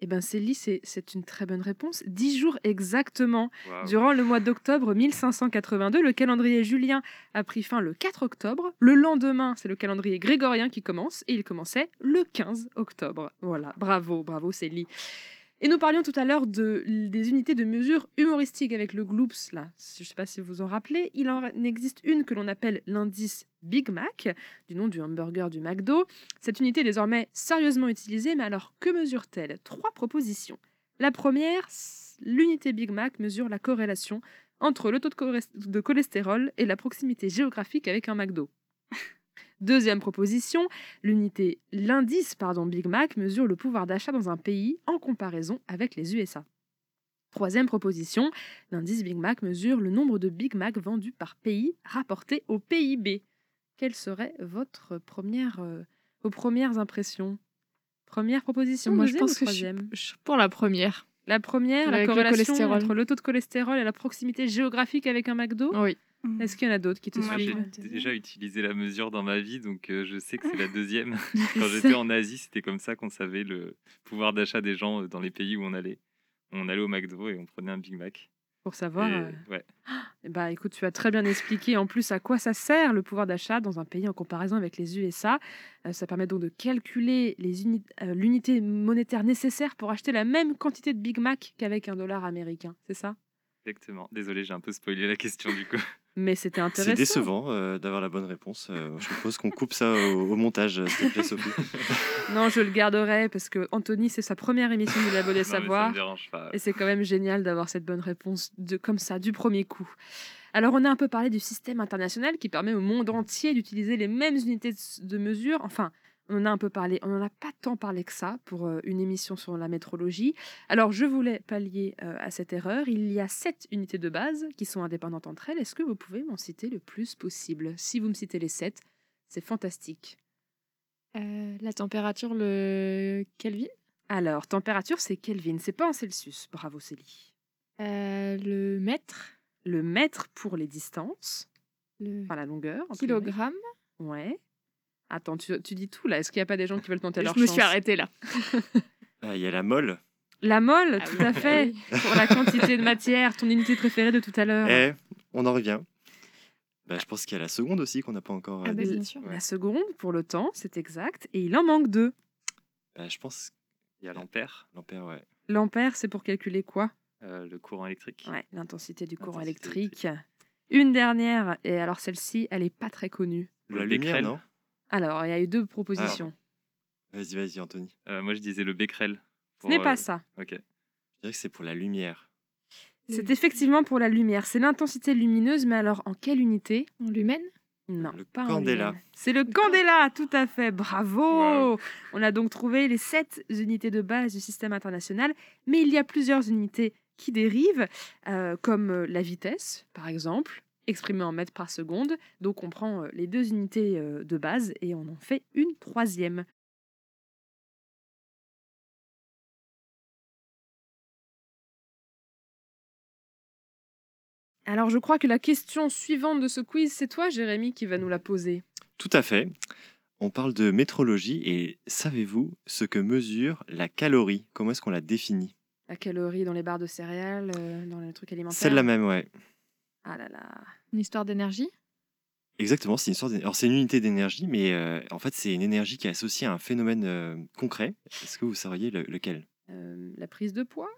Eh bien, Célie, c'est une très bonne réponse. Dix jours exactement. Durant le mois d'octobre 1582, le calendrier julien a pris fin le 4 octobre. Le lendemain, c'est le calendrier grégorien qui commence et il commençait le 15 octobre. Voilà, bravo, bravo Célie. Et nous parlions tout à l'heure de, des unités de mesure humoristiques avec le Gloops, là. Je ne sais pas si vous en rappelez. Il en existe une que l'on appelle l'indice Big Mac, du nom du hamburger du McDo. Cette unité est désormais sérieusement utilisée, mais alors que mesure-t-elle? Trois propositions. La première, l'unité Big Mac mesure la corrélation entre le taux de cholestérol et la proximité géographique avec un McDo. Deuxième proposition, l'unité, l'indice pardon, Big Mac mesure le pouvoir d'achat dans un pays en comparaison avec les USA. Troisième proposition, l'indice Big Mac mesure le nombre de Big Mac vendus par pays rapporté au PIB. Quelle serait votre première, euh, vos premières impressions? Première proposition, Moi, je pense que je suis- pour la première. La première, la Avec corrélation entre le taux de cholestérol et la proximité géographique avec un McDo? Oui. Est-ce qu'il y en a d'autres qui te Moi, j'ai suivent déjà utilisé la mesure dans ma vie, donc euh, je sais que c'est la deuxième. Quand j'étais en Asie, c'était comme ça qu'on savait le pouvoir d'achat des gens euh, dans les pays où on allait. On allait au McDo et on prenait un Big Mac. Pour savoir. Et, euh, ouais. Eh bah, écoute, tu as très bien expliqué en plus à quoi ça sert le pouvoir d'achat dans un pays en comparaison avec les USA. Euh, ça permet donc de calculer euh, l'unité monétaire nécessaire pour acheter la même quantité de Big Mac qu'avec un dollar américain. C'est ça? Exactement. Désolé, j'ai un peu spoilé la question du coup. Mais c'était intéressant. C'est décevant euh, d'avoir la bonne réponse. Euh, je propose qu'on coupe ça au, au montage, euh, s'il te plaît, Sophie. Non, je le garderai parce que Anthony, c'est sa première émission du Labo des Savoirs. dérange pas. Et c'est quand même génial d'avoir cette bonne réponse de, comme ça, du premier coup. Alors, on a un peu parlé du système international qui permet au monde entier d'utiliser les mêmes unités de- de mesure. Enfin, on en a un peu parlé. On n'en a pas tant parlé que ça pour euh, une émission sur la métrologie. Alors, je voulais pallier euh, à cette erreur. Il y a sept unités de base qui sont indépendantes entre elles. Est-ce que vous pouvez m'en citer le plus possible? Si vous me citez les sept, c'est fantastique. Euh, la température, le Kelvin? Alors, température, c'est Kelvin. C'est pas en Celsius. Bravo, Célie. Euh, Le mètre? Le mètre pour les distances. Le Enfin, la longueur. kilogramme? Ouais. Attends, tu, tu dis tout là. Est-ce qu'il n'y a pas des gens qui veulent tenter leur Je me chance suis arrêtée là. Ah, Il y a la molle. La molle, Ah tout oui. à fait. Pour la quantité de matière, ton unité préférée de tout à l'heure. Eh, on en revient. Bah, je pense qu'il y a la seconde aussi qu'on n'a pas encore. Ah euh, bah, dit. bien sûr. La seconde, pour le temps, c'est exact. Et il en manque deux. Bah, je pense. Il y a l'ampère. L'ampère, ouais. L'ampère, c'est pour calculer quoi? Euh, le courant électrique. Ouais, l'intensité du courant Intensité électrique. Une dernière, et alors celle-ci, elle est pas très connue. La lumière, non? Alors, il y a eu deux propositions. Vas-y, vas-y, Anthony. Euh, moi, je disais le becquerel. Ce n'est Pour, pas euh, ça. Ok. Je dirais que c'est pour la lumière. C'est effectivement pour la lumière. C'est l'intensité lumineuse, mais alors en quelle unité? En lumen? Non, Le pas en candela. lumen. C'est le candela, tout à fait. Bravo On a donc trouvé les sept unités de base du système international, mais il y a plusieurs unités qui dérivent, euh, comme euh, la vitesse, par exemple, exprimée en mètres par seconde. Donc on prend euh, les deux unités euh, de base et on en fait une troisième. Alors je crois que la question suivante de ce quiz, c'est toi, Jérémy, qui va nous la poser. Tout à fait. On parle de métrologie et savez-vous ce que mesure la calorie? Comment est-ce qu'on la définit? La calorie dans les barres de céréales, euh, dans les trucs alimentaires? Celle-là même, ouais. Ah là là. Une histoire d'énergie? Exactement, c'est une d'é- Alors c'est une unité d'énergie, mais euh, en fait c'est une énergie qui est associée à un phénomène euh, concret. Est-ce que vous sauriez le- lequel? Euh, la prise de poids?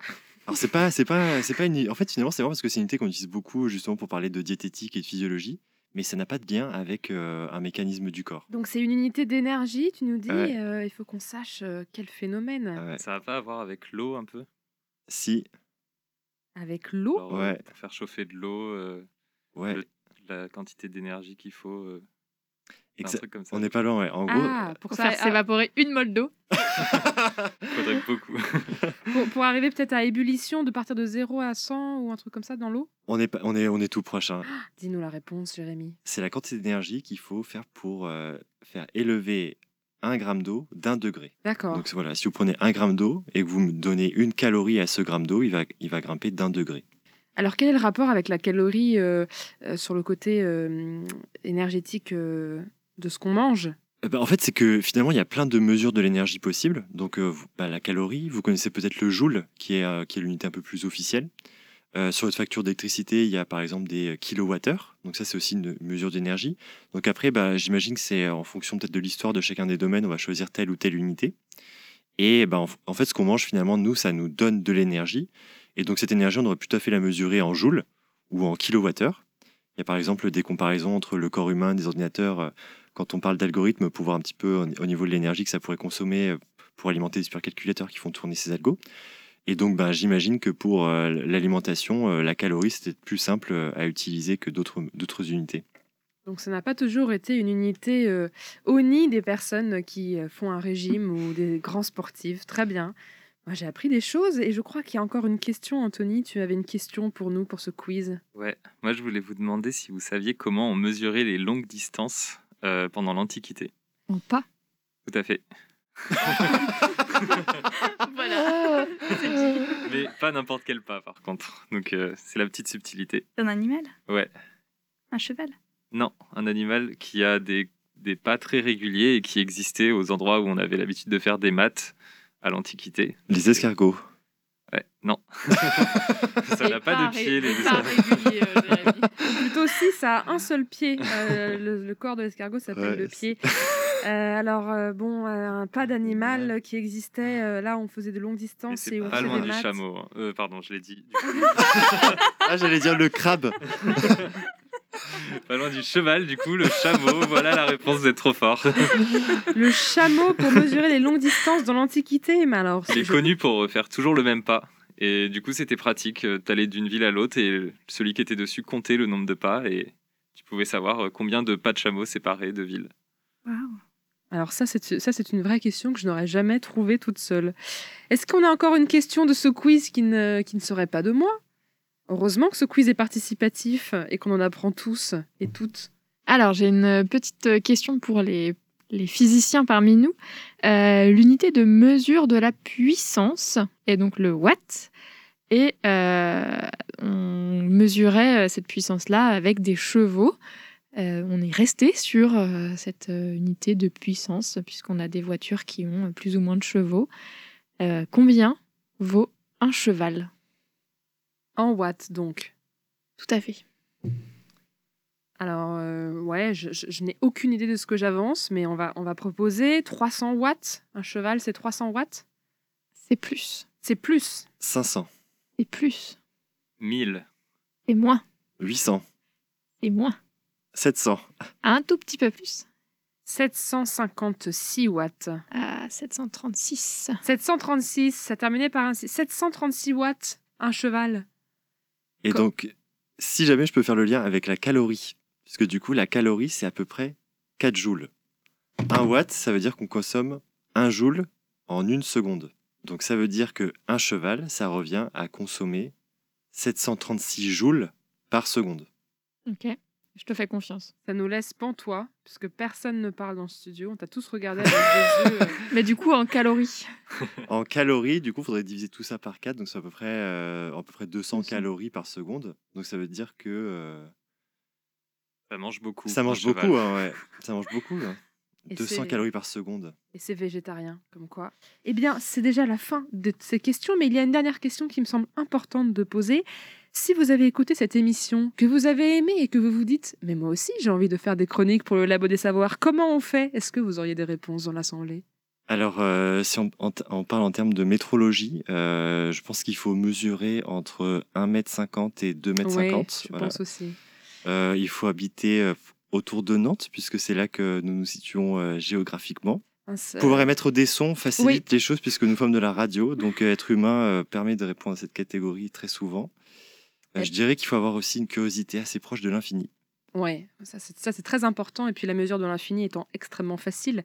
Alors c'est pas, c'est pas, c'est pas une. En fait finalement c'est vraiment parce que c'est une unité qu'on utilise beaucoup justement pour parler de diététique et de physiologie, mais ça n'a pas de lien avec euh, un mécanisme du corps. Donc c'est une unité d'énergie, tu nous dis, Ouais. euh, il faut qu'on sache euh, quel phénomène. Ouais. Ça va pas à voir avec l'eau un peu? Si, Avec l'eau? Ouais. Pour faire chauffer de l'eau, euh, ouais. le- la quantité d'énergie qu'il faut. euh, un exa- truc comme ça. On n'est pas loin, ouais. En gros, Ah, pour, Pour ça, faire ah, s'évaporer une molle d'eau. faudrait beaucoup. pour, pour arriver peut-être à ébullition de partir de 0 à 100 ou un truc comme ça dans l'eau? On est, on est, on est tout proche. hein. Dis-nous la réponse, Jérémy. C'est la quantité d'énergie qu'il faut faire pour euh, faire élever un gramme d'eau d'un degré. D'accord. Donc voilà, si vous prenez un gramme d'eau et que vous me donnez une calorie à ce gramme d'eau, il va, il va grimper d'un degré. Alors quel est le rapport avec la calorie euh, euh, sur le côté euh, énergétique de ce qu'on mange? Euh, bah, en fait, c'est que finalement, il y a plein de mesures de l'énergie possibles. Donc, bah, la calorie, vous connaissez peut-être le joule, qui est, est l'unité un peu plus officielle. Sur votre facture d'électricité, il y a par exemple des kilowattheures. Donc, ça, c'est aussi une mesure d'énergie. Donc, après, bah, j'imagine que c'est en fonction peut-être de l'histoire de chacun des domaines, on va choisir telle ou telle unité. Et bah, en fait, ce qu'on mange, finalement, nous, ça nous donne de l'énergie. Et donc, cette énergie, on aurait tout à fait la mesurer en joules ou en kilowattheures. Il y a par exemple des comparaisons entre le corps humain, des ordinateurs. euh, quand on parle d'algorithmes, pour voir un petit peu au au niveau de l'énergie que ça pourrait consommer euh, pour alimenter des supercalculateurs qui font tourner ces algos. Et donc, ben, j'imagine que pour euh, l'alimentation, la calorie, c'était plus simple à utiliser que d'autres unités. Donc ça n'a pas toujours été une unité euh, ONI des personnes qui font un régime ou des grands sportifs. Très bien. Moi j'ai appris des choses et je crois qu'il y a encore une question, Anthony. Tu avais une question pour nous, pour ce quiz. Ouais, moi je voulais vous demander si vous saviez comment on mesurait les longues distances euh, pendant l'Antiquité. En pas. Tout à fait. voilà. Mais pas n'importe quel pas par contre. Donc euh, c'est la petite subtilité. Un animal? Ouais. Un cheval? Non, un animal qui a des, des pas très réguliers et qui existait aux endroits où on avait l'habitude de faire des maths à l'Antiquité. Les escargots. Ouais, non. ça n'a pas de pied, les Pas régulier, euh. Plutôt si ça a un seul pied. Euh, le, le corps de l'escargot s'appelle Ouais, le pied. Euh, alors euh, bon, euh, un pas d'animal qui existait. euh, là, on faisait de longues distances c'est et on pas faisait loin des du chameau. hein. Euh, pardon, je l'ai dit. Ah, j'allais dire le crabe. Pas loin du cheval, du coup, le chameau. voilà la réponse, vous êtes trop fort. Le chameau pour mesurer les longues distances dans l'Antiquité. Mais alors, Il est je- connu pour faire toujours le même pas. Et du coup, c'était pratique. euh, T'allais d'une ville à l'autre et celui qui était dessus comptait le nombre de pas et tu pouvais savoir euh, combien de pas de chameau séparés de villes. Waouh. Alors ça, c'est ça, c'est une vraie question que je n'aurais jamais trouvée toute seule. Est-ce qu'on a encore une question de ce quiz qui ne, qui ne serait pas de moi? Heureusement que ce quiz est participatif et qu'on en apprend tous et toutes. Alors, j'ai une petite question pour les, les physiciens parmi nous. Euh, L'unité de mesure de la puissance est donc le watt. Et euh, on mesurait euh, cette puissance-là avec des chevaux. On est resté sur cette unité de puissance, puisqu'on a des voitures qui ont plus ou moins de chevaux. Combien vaut un cheval? En watts, donc. Tout à fait. Alors, euh, ouais, je, je- je n'ai aucune idée de ce que j'avance, mais on va, on va proposer 300 watts. Un cheval, c'est 300 watts? C'est plus. C'est plus. 500. Et plus. 1000. Et moins. 800. Et moins. 700. Un tout petit peu plus. 756 watts. Ah, 736. 736, ça terminait par un 6. 736 watts, un cheval. Et donc, si jamais je peux faire le lien avec la calorie, puisque du coup, la calorie, c'est à peu près 4 joules. 1 watt, ça veut dire qu'on consomme 1 joule en une seconde. Donc ça veut dire que un cheval, ça revient à consommer 736 joules par seconde. Ok, je te fais confiance. Ça nous laisse pantois, puisque personne ne parle dans ce studio. On t'a tous regardé avec des yeux. euh, Mais du coup, en calories. En calories, du coup, il faudrait diviser tout ça par 4, donc c'est à peu près, euh, à peu près 200 calories par seconde. Donc ça veut dire que euh, Ça mange beaucoup. ça mange cheval. beaucoup, hein, ouais. Ça mange beaucoup. hein. Et 200 c'est- calories par seconde. Et c'est végétarien, comme quoi. Eh bien, c'est déjà la fin de ces questions, mais il y a une dernière question qui me semble importante de poser. Si vous avez écouté cette émission, que vous avez aimé et que vous vous dites « Mais moi aussi, j'ai envie de faire des chroniques pour le Labo des Savoirs, comment on fait ?» Est-ce que vous auriez des réponses dans l'Assemblée? Alors, euh, si on, parle en termes de métrologie, euh, je pense qu'il faut mesurer entre 1m50 et 2m50. Ouais, je voilà. pense aussi. Euh, il faut habiter autour de Nantes, puisque c'est là que nous nous situons géographiquement. Pouvoir émettre des sons facilite les choses, puisque nous sommes de la radio. Donc, être humain permet de répondre à cette catégorie très souvent. Euh, je dirais qu'il faut avoir aussi une curiosité assez proche de l'infini. Ouais, ça c'est, ça c'est très important. Et puis la mesure de l'infini étant extrêmement facile,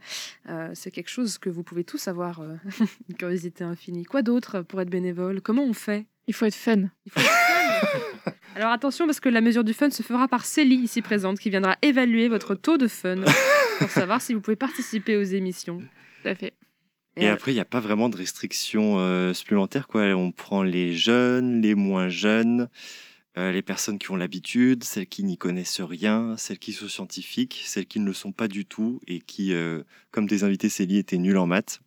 euh, c'est quelque chose que vous pouvez tous avoir, euh, une curiosité infinie. Quoi d'autre pour être bénévole? Comment on fait? Il faut être fun. Il faut être fun. Alors attention parce que la mesure du fun se fera par Célie ici présente qui viendra évaluer votre taux de fun pour savoir si vous pouvez participer aux émissions. Tout à fait. Et après, il n'y a pas vraiment de restrictions euh, supplémentaires. Quoi. On prend les jeunes, les moins jeunes, euh, les personnes qui ont l'habitude, celles qui n'y connaissent rien, celles qui sont scientifiques, celles qui ne le sont pas du tout et qui, euh, comme des invités Célie, étaient nuls en maths.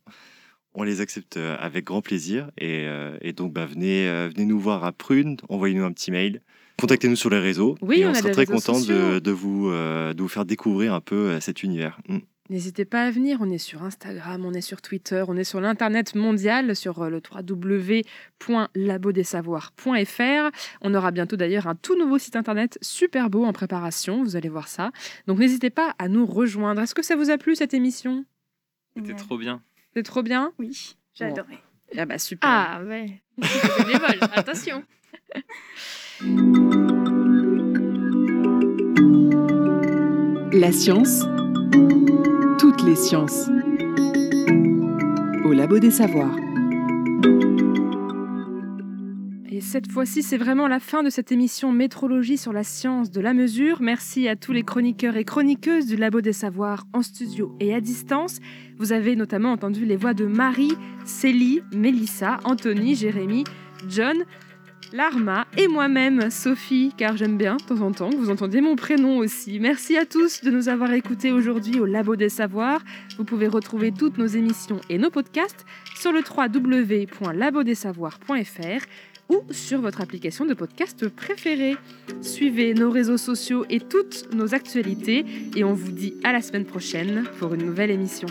On les accepte avec grand plaisir. Et, et donc, bah, venez, venez nous voir à Prune, envoyez-nous un petit mail. Contactez-nous sur les réseaux Oui, et on on, a sera très content de, vous, de vous faire découvrir un peu cet univers. Mm. N'hésitez pas à venir, on est sur Instagram, on est sur Twitter, on est sur l'internet mondial, sur euh, le www.labodesavoirs.fr. On aura bientôt d'ailleurs un tout nouveau site internet super beau en préparation, vous allez voir ça. Donc n'hésitez pas à nous rejoindre. Est-ce que ça vous a plu cette émission? C'était trop bien. C'est trop bien? Oui, j'ai Bon. adoré. Ah bah super. Ah ouais. Bénévole, attention. La science, toutes les sciences. Au Labo des Savoirs. Et cette fois-ci, c'est vraiment la fin de cette émission Métrologie sur la science de la mesure. Merci à tous les chroniqueurs et chroniqueuses du Labo des Savoirs en studio et à distance. Vous avez notamment entendu les voix de Marie, Célie, Mélissa, Anthony, Jérémy, John, Larma et moi-même, Sophie, car j'aime bien de temps en temps que vous entendiez mon prénom aussi. Merci à tous de nous avoir écoutés aujourd'hui au Labo des Savoirs. Vous pouvez retrouver toutes nos émissions et nos podcasts sur le www.labodesavoirs.fr ou sur votre application de podcast préférée. Suivez nos réseaux sociaux et toutes nos actualités et on vous dit à la semaine prochaine pour une nouvelle émission.